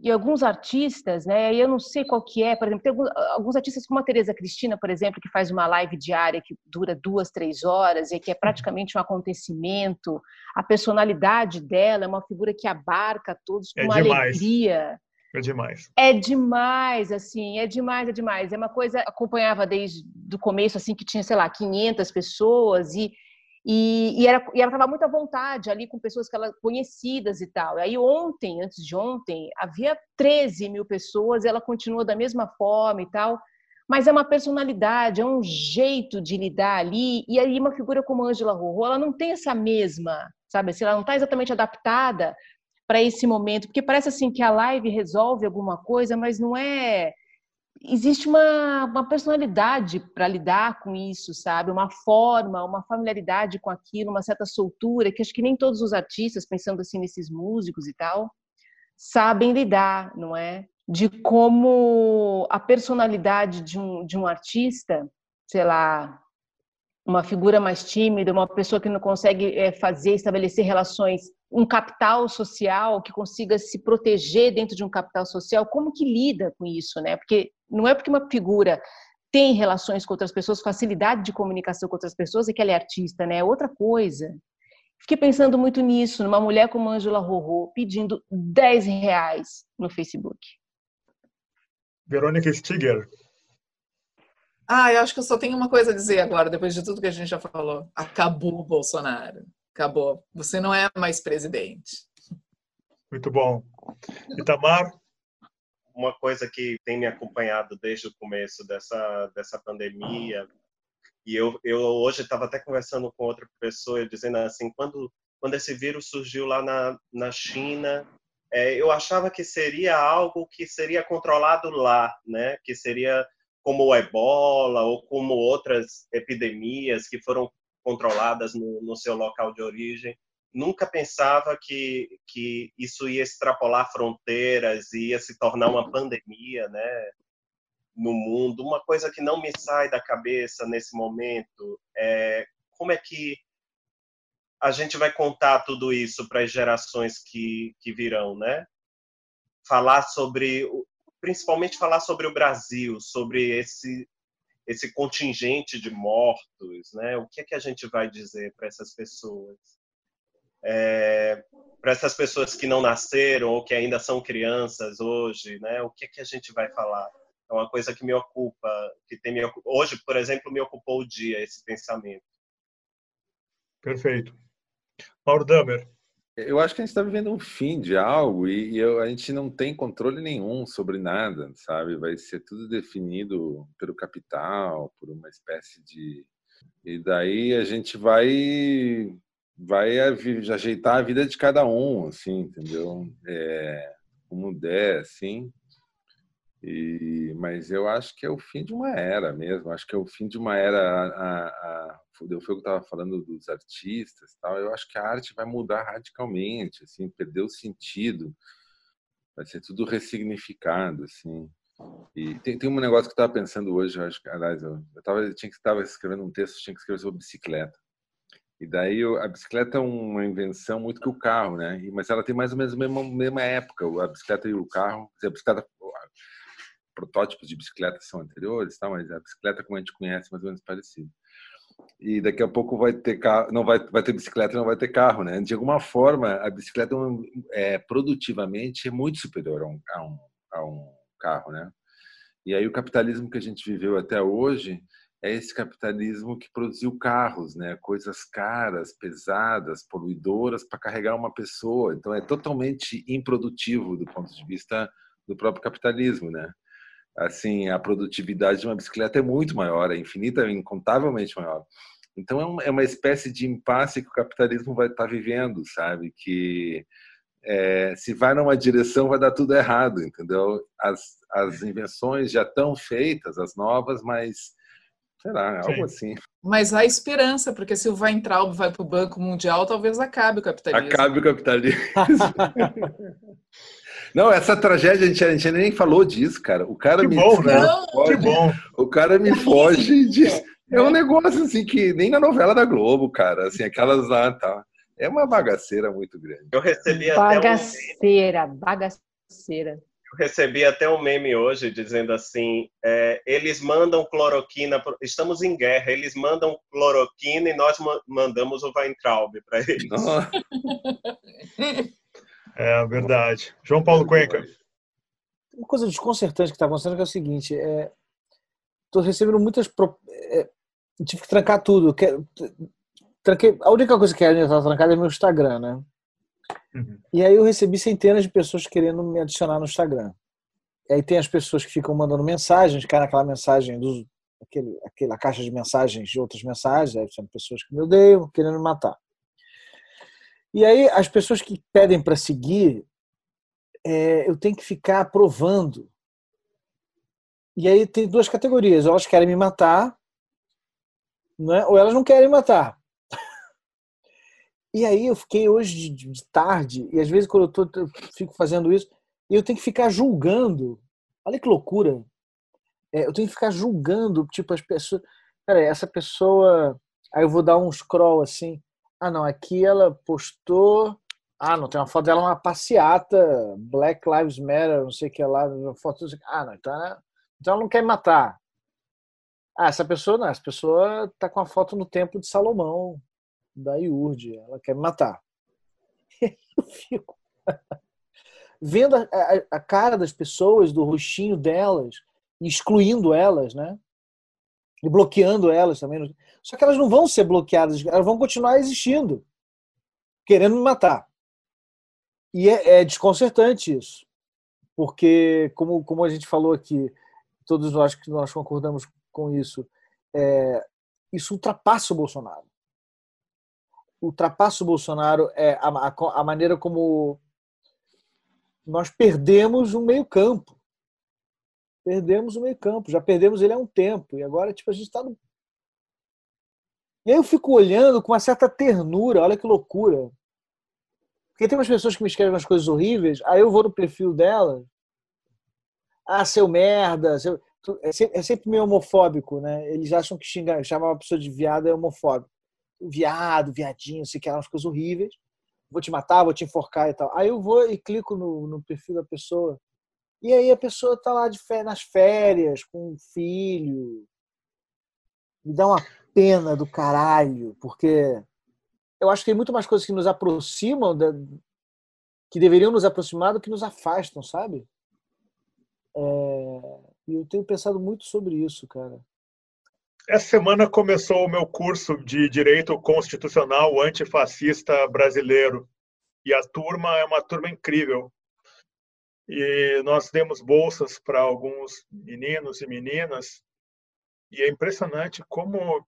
e alguns artistas, né? Eu não sei qual que é, por exemplo, tem alguns, alguns, artistas como a Teresa Cristina, por exemplo, que faz uma live diária que dura duas, três horas e que é praticamente um acontecimento. A personalidade dela é uma figura que abarca todos com é uma demais. alegria. É demais. É demais, assim, é demais, é demais. É uma coisa acompanhava desde o começo, assim, que tinha, sei lá, 500 pessoas e e, e, era, e ela estava muito à vontade ali com pessoas que ela conhecidas e tal. Aí ontem, antes de ontem, havia 13 mil pessoas e ela continua da mesma forma e tal. Mas é uma personalidade, é um jeito de lidar ali. E aí uma figura como Angela Rorô, ela não tem essa mesma sabe? Se ela não está exatamente adaptada para esse momento, porque parece assim que a live resolve alguma coisa, mas não é. Existe uma, uma personalidade para lidar com isso, sabe? Uma forma, uma familiaridade com aquilo, uma certa soltura, que acho que nem todos os artistas, pensando assim nesses músicos e tal, sabem lidar, não é? De como a personalidade de um, de um artista, sei lá, uma figura mais tímida, uma pessoa que não consegue é, fazer, estabelecer relações, um capital social que consiga se proteger dentro de um capital social, como que lida com isso, né? Porque não é porque uma figura tem relações com outras pessoas, facilidade de comunicação com outras pessoas, é que ela é artista, né? É outra coisa. Fiquei pensando muito nisso, numa mulher como Angela Rorô pedindo 10 reais no Facebook. Verônica Stiger. Ah, eu acho que eu só tenho uma coisa a dizer agora, depois de tudo que a gente já falou. Acabou o Bolsonaro. Acabou. Você não é mais presidente. Muito bom. Itamar? Uma coisa que tem me acompanhado desde o começo dessa, dessa pandemia, e eu, eu hoje estava até conversando com outra pessoa, dizendo assim, quando, quando esse vírus surgiu lá na, na China, é, eu achava que seria algo que seria controlado lá, né? Que seria como o ebola ou como outras epidemias que foram controladas no, no seu local de origem. Nunca pensava que, que isso ia extrapolar fronteiras ia se tornar uma pandemia, né? no mundo. Uma coisa que não me sai da cabeça nesse momento é como é que a gente vai contar tudo isso para as gerações que, que virão, né? Falar sobre principalmente falar sobre o Brasil, sobre esse esse contingente de mortos, né? O que é que a gente vai dizer para essas pessoas? É, para essas pessoas que não nasceram ou que ainda são crianças hoje, né? O que é que a gente vai falar? É uma coisa que me ocupa, que tem me hoje, por exemplo, me ocupou o dia esse pensamento. Perfeito. Mauro Damer. Eu acho que a gente está vivendo um fim de algo e, e eu, a gente não tem controle nenhum sobre nada, sabe? Vai ser tudo definido pelo capital, por uma espécie de. E daí a gente vai vai ajeitar a vida de cada um, assim, entendeu? É, como der, assim. E, mas eu acho que é o fim de uma era mesmo. Acho que é o fim de uma era. A, a, foi o que eu estava falando dos artistas, tal. Eu acho que a arte vai mudar radicalmente, assim, perdeu o sentido. Vai ser tudo ressignificado, assim. E tem, tem um negócio que eu estava pensando hoje, eu acho aliás, eu, eu tava, tinha que estava escrevendo um texto, tinha que escrever sobre bicicleta. E daí a bicicleta é uma invenção muito que o carro, né? Mas ela tem mais ou menos a mesma, mesma época, a bicicleta e o carro. A bicicleta protótipos de bicicleta são anteriores, tá? mas a bicicleta como a gente conhece mais ou menos parecido. E daqui a pouco vai ter carro, não vai, vai ter bicicleta, não vai ter carro, né? De alguma forma, a bicicleta é produtivamente é muito superior a um, a um, a um carro, né? E aí o capitalismo que a gente viveu até hoje é esse capitalismo que produziu carros, né? Coisas caras, pesadas, poluidoras para carregar uma pessoa. Então é totalmente improdutivo do ponto de vista do próprio capitalismo, né? assim, a produtividade de uma bicicleta é muito maior, é infinita, incontavelmente maior. Então é, é uma espécie de impasse que o capitalismo vai estar vivendo, sabe? Que é, se vai numa direção vai dar tudo errado, entendeu? As, as invenções já estão feitas, as novas, mas sei lá, algo assim. Mas há esperança, porque se o Weintraub vai para o Banco Mundial, talvez acabe o capitalismo. Acabe o capitalismo. Não, essa tragédia a gente, a gente nem falou disso, cara. O cara que me bom, né? foge, que bom. O cara me foge de. É um negócio assim que nem na novela da Globo, cara. Assim, aquelas lá, tá. É uma bagaceira muito grande. Eu recebi bagaceira, até um... bagaceira. Eu recebi até um meme hoje dizendo assim: é, eles mandam cloroquina, estamos em guerra, eles mandam cloroquina e nós mandamos o Weintraub para eles. É verdade. João Paulo Cuenca. Uma coisa desconcertante que está acontecendo é, é o seguinte: estou é, recebendo muitas. É, tive que trancar tudo. tranquei, a única coisa que ainda está trancada é meu Instagram, né? Uhum. E aí eu recebi centenas de pessoas querendo me adicionar no Instagram. E aí tem as pessoas que ficam mandando mensagens, cai naquela mensagem dos aquele, aquela caixa de mensagens de outras mensagens, aí são pessoas que me odeiam, querendo me matar. E aí, as pessoas que pedem para seguir, é, eu tenho que ficar provando. E aí tem duas categorias. Ou elas querem me matar, né? ou elas não querem matar. E aí eu fiquei hoje de, de tarde, e às vezes quando eu, tô, eu fico fazendo isso, eu tenho que ficar julgando. Olha que loucura. É, eu tenho que ficar julgando, tipo, as pessoas. Peraí, essa pessoa. Aí eu vou dar um scroll assim. Ah, não, aqui ela postou. Ah, não, tem uma foto dela uma passeata, Black Lives Matter, não sei o que lá, foto. Ah, não, então ela, então ela não quer matar. Ah, essa pessoa não, essa pessoa tá com a foto no templo de Salomão, da Iurde, ela quer me matar. Eu fico vendo a, a, a, cara das pessoas, do rostinho delas, excluindo elas, né? E bloqueando elas também. Só que elas não vão ser bloqueadas, elas vão continuar existindo, querendo me matar. E é, é desconcertante isso, porque, como, como a gente falou aqui, todos nós que nós concordamos com isso, é, isso ultrapassa o Bolsonaro ultrapassa o Bolsonaro é a, a, a maneira como nós perdemos um meio campo. Perdemos o meio campo, já perdemos ele há um tempo e agora tipo a gente está no e aí eu fico olhando com uma certa ternura, olha que loucura. Porque tem umas pessoas que me escrevem umas coisas horríveis, aí eu vou no perfil dela, ah, seu merda, seu... é sempre meio homofóbico, né? Eles acham que xingar, chamar uma pessoa de viada é homofóbico viado, viadinho, sei que umas coisas horríveis. Vou te matar, vou te enforcar e tal. Aí eu vou e clico no, no perfil da pessoa. E aí a pessoa tá lá de nas férias, com um filho. Me dá uma pena do caralho, porque eu acho que tem muito mais coisas que nos aproximam, da, que deveriam nos aproximar do que nos afastam, sabe? É, e eu tenho pensado muito sobre isso, cara. Essa semana começou o meu curso de Direito Constitucional Antifascista Brasileiro. E a turma é uma turma incrível. E nós demos bolsas para alguns meninos e meninas. E é impressionante como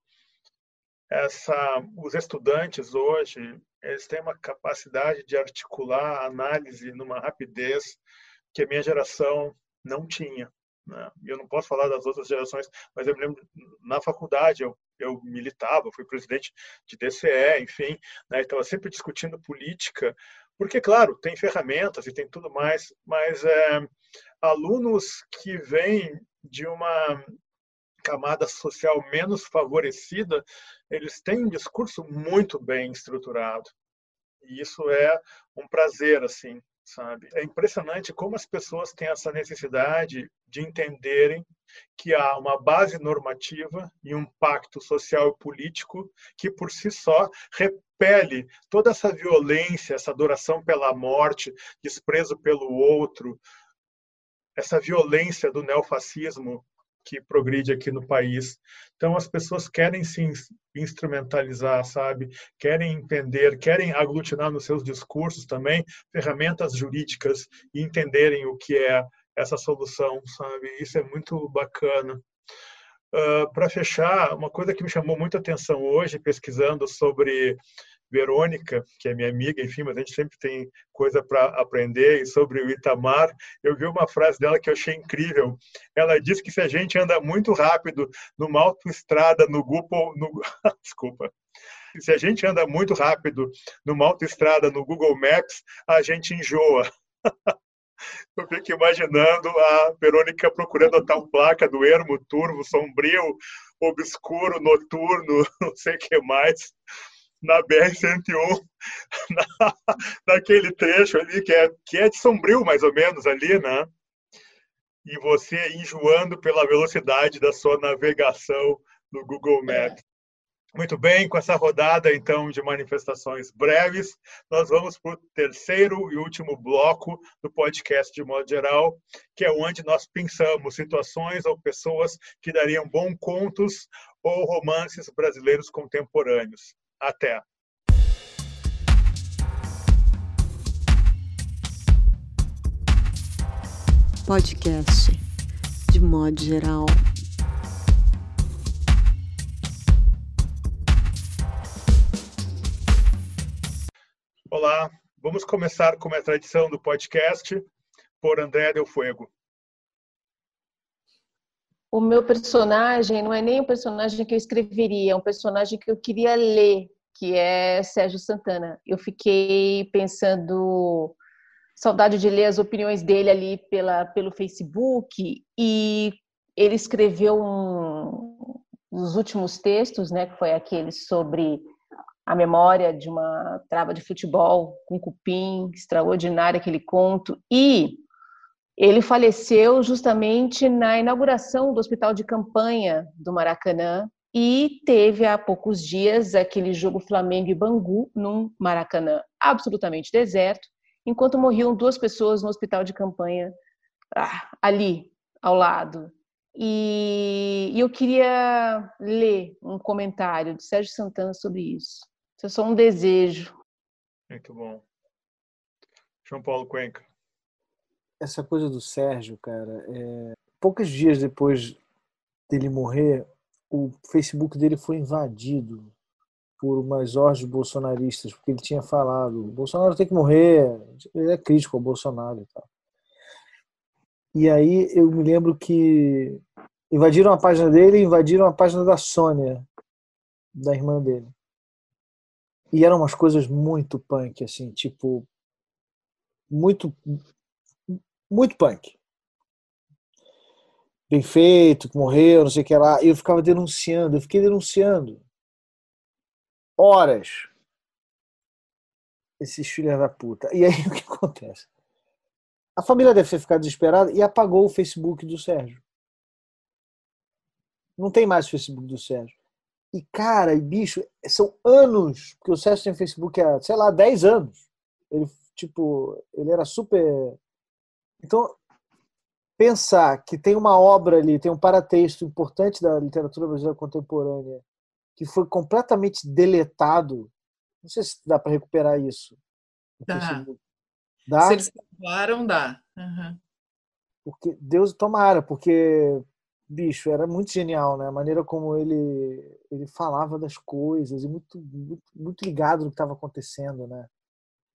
essa, os estudantes hoje eles têm uma capacidade de articular análise numa rapidez que a minha geração não tinha. Né? Eu não posso falar das outras gerações, mas eu me lembro, na faculdade, eu, eu militava, fui presidente de DCE, enfim, né? estava sempre discutindo política, porque, claro, tem ferramentas e tem tudo mais, mas é, alunos que vêm de uma camada social menos favorecida, eles têm um discurso muito bem estruturado. E isso é um prazer, assim, sabe? É impressionante como as pessoas têm essa necessidade de entenderem que há uma base normativa e um pacto social e político que por si só repele toda essa violência, essa adoração pela morte, desprezo pelo outro, essa violência do neofascismo que progride aqui no país. Então as pessoas querem se instrumentalizar, sabe? Querem entender, querem aglutinar nos seus discursos também ferramentas jurídicas e entenderem o que é essa solução, sabe? Isso é muito bacana. Uh, Para fechar, uma coisa que me chamou muita atenção hoje, pesquisando sobre Verônica, que é minha amiga, enfim, mas a gente sempre tem coisa para aprender. E sobre o Itamar, eu vi uma frase dela que eu achei incrível. Ela disse que se a gente anda muito rápido numa autoestrada no Google, no, desculpa, se a gente anda muito rápido numa autoestrada no Google Maps, a gente enjoa. Eu fico imaginando a Verônica procurando a tal placa do ermo, turvo, sombrio, obscuro, noturno, não sei o que mais na BR-101, na, naquele trecho ali que é, que é de sombrio, mais ou menos, ali, né? E você enjoando pela velocidade da sua navegação no Google Maps. Muito bem, com essa rodada então de manifestações breves, nós vamos para o terceiro e último bloco do podcast de modo geral, que é onde nós pensamos situações ou pessoas que dariam bons contos ou romances brasileiros contemporâneos. Até. Podcast de modo geral. Vamos começar com a tradição do podcast por André Del Fuego. O meu personagem não é nem um personagem que eu escreveria, é um personagem que eu queria ler, que é Sérgio Santana. Eu fiquei pensando saudade de ler as opiniões dele ali pela, pelo Facebook e ele escreveu um dos últimos textos, né, que foi aquele sobre a memória de uma trava de futebol com cupim, extraordinário aquele conto, e ele faleceu justamente na inauguração do hospital de campanha do Maracanã e teve há poucos dias aquele jogo Flamengo e Bangu num Maracanã absolutamente deserto, enquanto morriam duas pessoas no hospital de campanha ah, ali ao lado. E, e eu queria ler um comentário de Sérgio Santana sobre isso. Isso é só um desejo. Muito bom. João Paulo Cuenca. Essa coisa do Sérgio, cara, é... poucos dias depois dele morrer, o Facebook dele foi invadido por umas ordens bolsonaristas, porque ele tinha falado: Bolsonaro tem que morrer, ele é crítico ao Bolsonaro e tal. E aí eu me lembro que invadiram a página dele e invadiram a página da Sônia, da irmã dele. E eram umas coisas muito punk, assim, tipo. Muito. Muito punk. Bem feito, que morreu, não sei o que lá. Eu ficava denunciando, eu fiquei denunciando. Horas. Esses filhos da puta. E aí o que acontece? A família deve ter ficado desesperada e apagou o Facebook do Sérgio. Não tem mais o Facebook do Sérgio. E, cara, e bicho, são anos, porque o Sérgio tem Facebook há, sei lá, 10 anos. Ele, tipo, ele era super. Então, pensar que tem uma obra ali, tem um paratexto importante da literatura brasileira contemporânea, que foi completamente deletado. Não sei se dá para recuperar isso. Dá. dá. Se eles salvaram, dá. Uhum. Porque Deus tomara, porque bicho, era muito genial, né? A maneira como ele ele falava das coisas e muito muito, muito ligado no que estava acontecendo, né?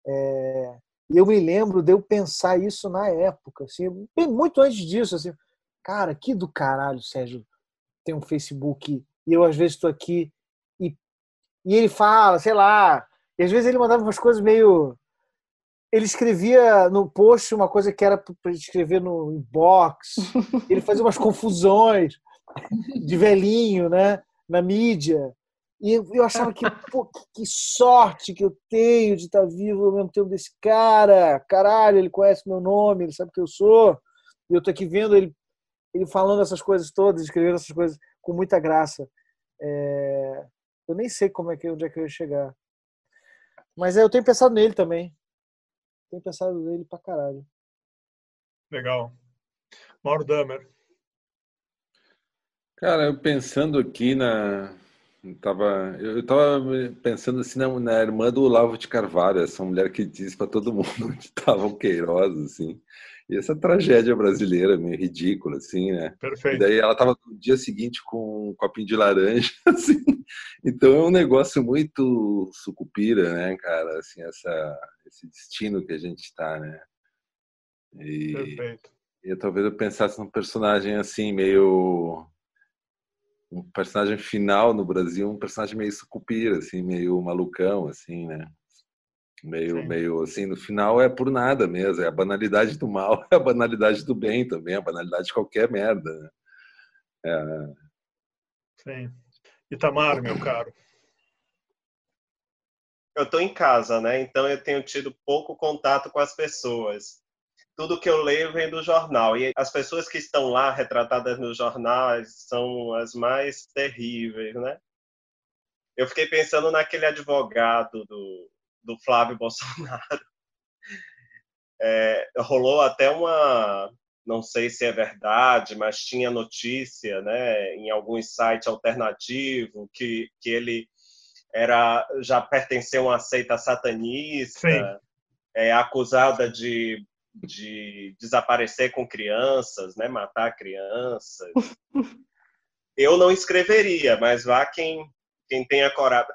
É, e eu me lembro de eu pensar isso na época, assim, bem muito antes disso, assim, cara, que do caralho, Sérgio, tem um Facebook e eu às vezes estou aqui e, e ele fala, sei lá, e às vezes ele mandava umas coisas meio ele escrevia no post uma coisa que era para escrever no inbox. Ele fazia umas confusões de velhinho, né, na mídia. E eu achava que, pô, que sorte que eu tenho de estar vivo ao mesmo tempo desse cara. Caralho, ele conhece meu nome, ele sabe que eu sou. E eu tô aqui vendo ele, ele falando essas coisas todas, escrevendo essas coisas com muita graça. É... Eu nem sei como é que onde é que eu ia chegar. Mas é, eu tenho pensado nele também tenho pensado nele pra caralho. Legal. Mauro Damer. Cara, eu pensando aqui na. Tava, eu tava pensando assim na, na irmã do Olavo de Carvalho, essa mulher que diz para todo mundo onde estava o Queiroz, assim. E essa tragédia brasileira, meio ridícula, assim, né? Perfeito. E daí ela tava no dia seguinte com um copinho de laranja, assim. Então é um negócio muito sucupira, né, cara? Assim, essa, esse destino que a gente está, né? E, Perfeito. E talvez eu pensasse num personagem assim, meio um personagem final no Brasil, um personagem meio sucupira, assim, meio malucão, assim, né? Meio, Sim. meio assim, no final é por nada mesmo, é a banalidade do mal, é a banalidade do bem também, a banalidade de qualquer merda. Né? É... Sim. Itamar, meu caro eu estou em casa, né? Então eu tenho tido pouco contato com as pessoas. Tudo que eu leio vem do jornal e as pessoas que estão lá retratadas nos jornais são as mais terríveis, né? Eu fiquei pensando naquele advogado do, do Flávio Bolsonaro. É, rolou até uma, não sei se é verdade, mas tinha notícia, né, em algum site alternativo que, que ele era já pertenceu a uma seita satanista, é acusada de, de desaparecer com crianças, né, matar crianças. Eu não escreveria, mas vá quem quem tenha coragem,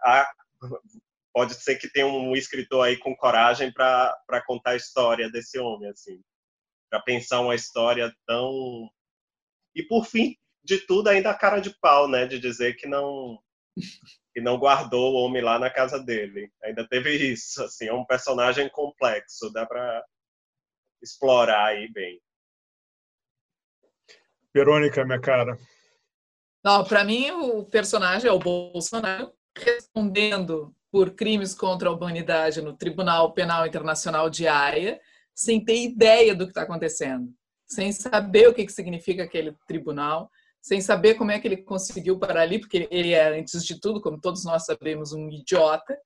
pode ser que tenha um escritor aí com coragem para contar a história desse homem, assim, para pensar uma história tão e por fim de tudo ainda a cara de pau, né, de dizer que não que não guardou o homem lá na casa dele. Ainda teve isso, assim, é um personagem complexo, dá para explorar aí bem. Verônica, minha cara. Não, para mim o personagem é o Bolsonaro respondendo por crimes contra a humanidade no Tribunal Penal Internacional de Haia, sem ter ideia do que está acontecendo, sem saber o que, que significa aquele tribunal, sem saber como é que ele conseguiu parar ali, porque ele é, antes de tudo, como todos nós sabemos, um idiota.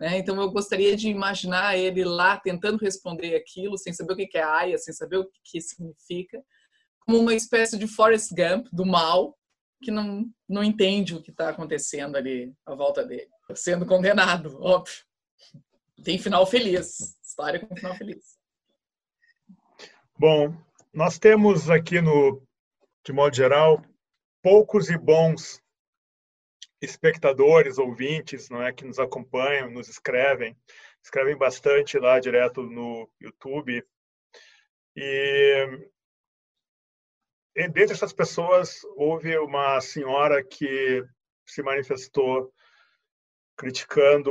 Né? Então, eu gostaria de imaginar ele lá tentando responder aquilo, sem saber o que é AIA, sem saber o que significa, como uma espécie de Forrest Gump do mal, que não, não entende o que está acontecendo ali à volta dele, sendo condenado, óbvio. Tem final feliz, história com final feliz. Bom, nós temos aqui no, de modo geral, poucos e bons espectadores, ouvintes, não é, que nos acompanham, nos escrevem, escrevem bastante lá direto no YouTube. E dentre essas pessoas houve uma senhora que se manifestou criticando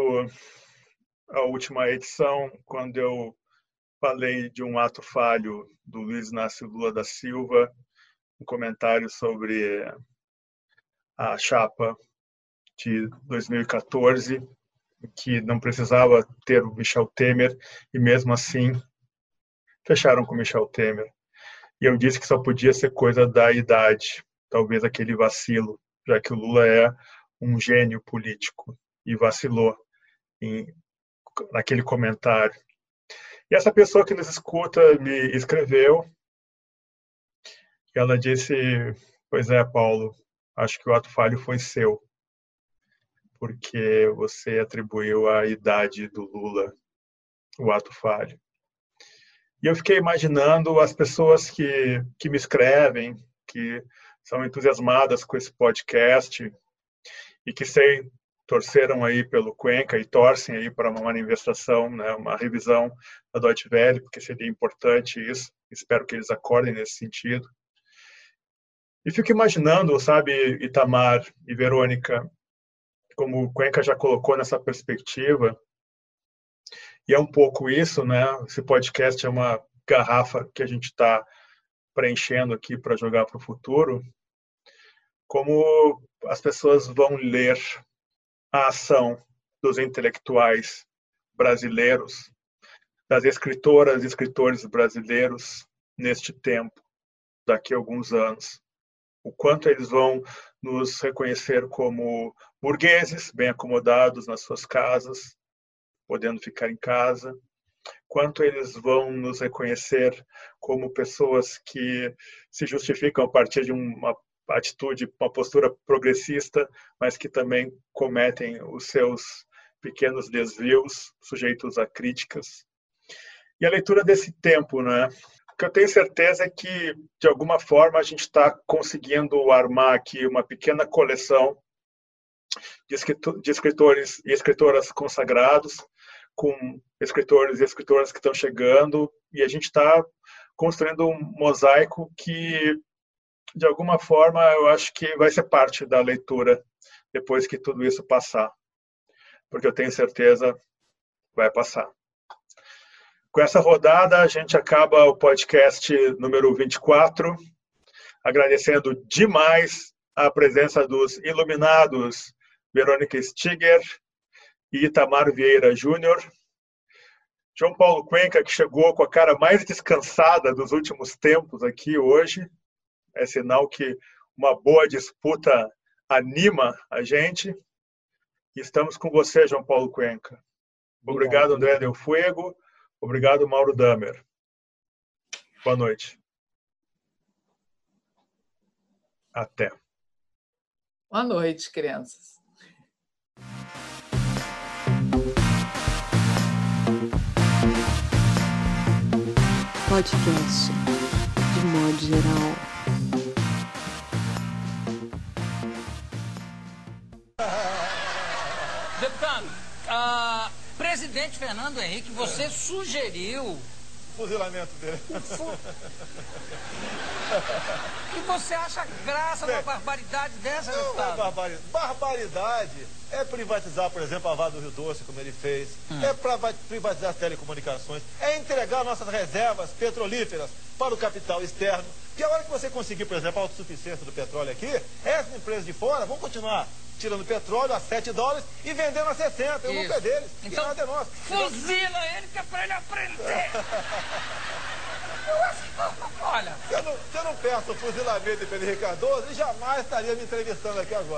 a última edição quando eu falei de um ato falho do Luiz Inácio Lula da Silva um comentário sobre a chapa de 2014, que não precisava ter o Michel Temer, e mesmo assim fecharam com o Michel Temer. E eu disse que só podia ser coisa da idade, talvez aquele vacilo, já que o Lula é um gênio político e vacilou em, naquele comentário. E essa pessoa que nos escuta me escreveu ela disse: Pois é, Paulo, acho que o ato falho foi seu, porque você atribuiu à idade do Lula o ato falho. E eu fiquei imaginando as pessoas que, que me escrevem, que são entusiasmadas com esse podcast e que sei torceram aí pelo Cuenca e torcem aí para uma manifestação, né, uma revisão da Deutsche Welle, porque seria importante isso. Espero que eles acordem nesse sentido. E fico imaginando, sabe, Itamar e Verônica, como o Cuenca já colocou nessa perspectiva, e é um pouco isso, né? Esse podcast é uma garrafa que a gente está preenchendo aqui para jogar para o futuro. Como as pessoas vão ler a ação dos intelectuais brasileiros, das escritoras e escritores brasileiros neste tempo, daqui a alguns anos o quanto eles vão nos reconhecer como burgueses, bem acomodados nas suas casas, podendo ficar em casa, quanto eles vão nos reconhecer como pessoas que se justificam a partir de uma atitude, uma postura progressista, mas que também cometem os seus pequenos desvios, sujeitos a críticas. E a leitura desse tempo, né? Que eu tenho certeza é que, de alguma forma, a gente está conseguindo armar aqui uma pequena coleção de escritores e escritoras consagrados, com escritores e escritoras que estão chegando, e a gente está construindo um mosaico que, de alguma forma, eu acho que vai ser parte da leitura depois que tudo isso passar. Porque eu tenho certeza vai passar. Com essa rodada, a gente acaba o podcast número 24, agradecendo demais a presença dos iluminados Verônica Stiger e Itamar Vieira Júnior. João Paulo Cuenca, que chegou com a cara mais descansada dos últimos tempos aqui hoje. É sinal que uma boa disputa anima a gente. estamos com você, João Paulo Cuenca. Obrigado, André Del Fuego. Obrigado, Mauro Damer. Boa noite. Até. Boa noite, crianças. Podcast de modo geral. The Ah, presidente Fernando Henrique, você sugeriu fuzilamento dele. E você acha graça numa barbaridade dessa, Não deputado? é barbaridade. Barbaridade é privatizar, por exemplo, a Vale do Rio Doce, como ele fez. É prava- privatizar as telecomunicações. É entregar nossas reservas petrolíferas para o capital externo. Que a hora que você conseguir, por exemplo, a autossuficiência do petróleo aqui, essas empresas de fora vão continuar tirando petróleo a 7 dólares e vendendo a 60. O lucro é deles. Então, e nada é nosso. Fuzila ele que é pra ele aprender. Eu acho que- Olha, Se eu não, se eu não peço o fuzilamento de Pedro Cardoso, ele jamais estaria me entrevistando aqui agora.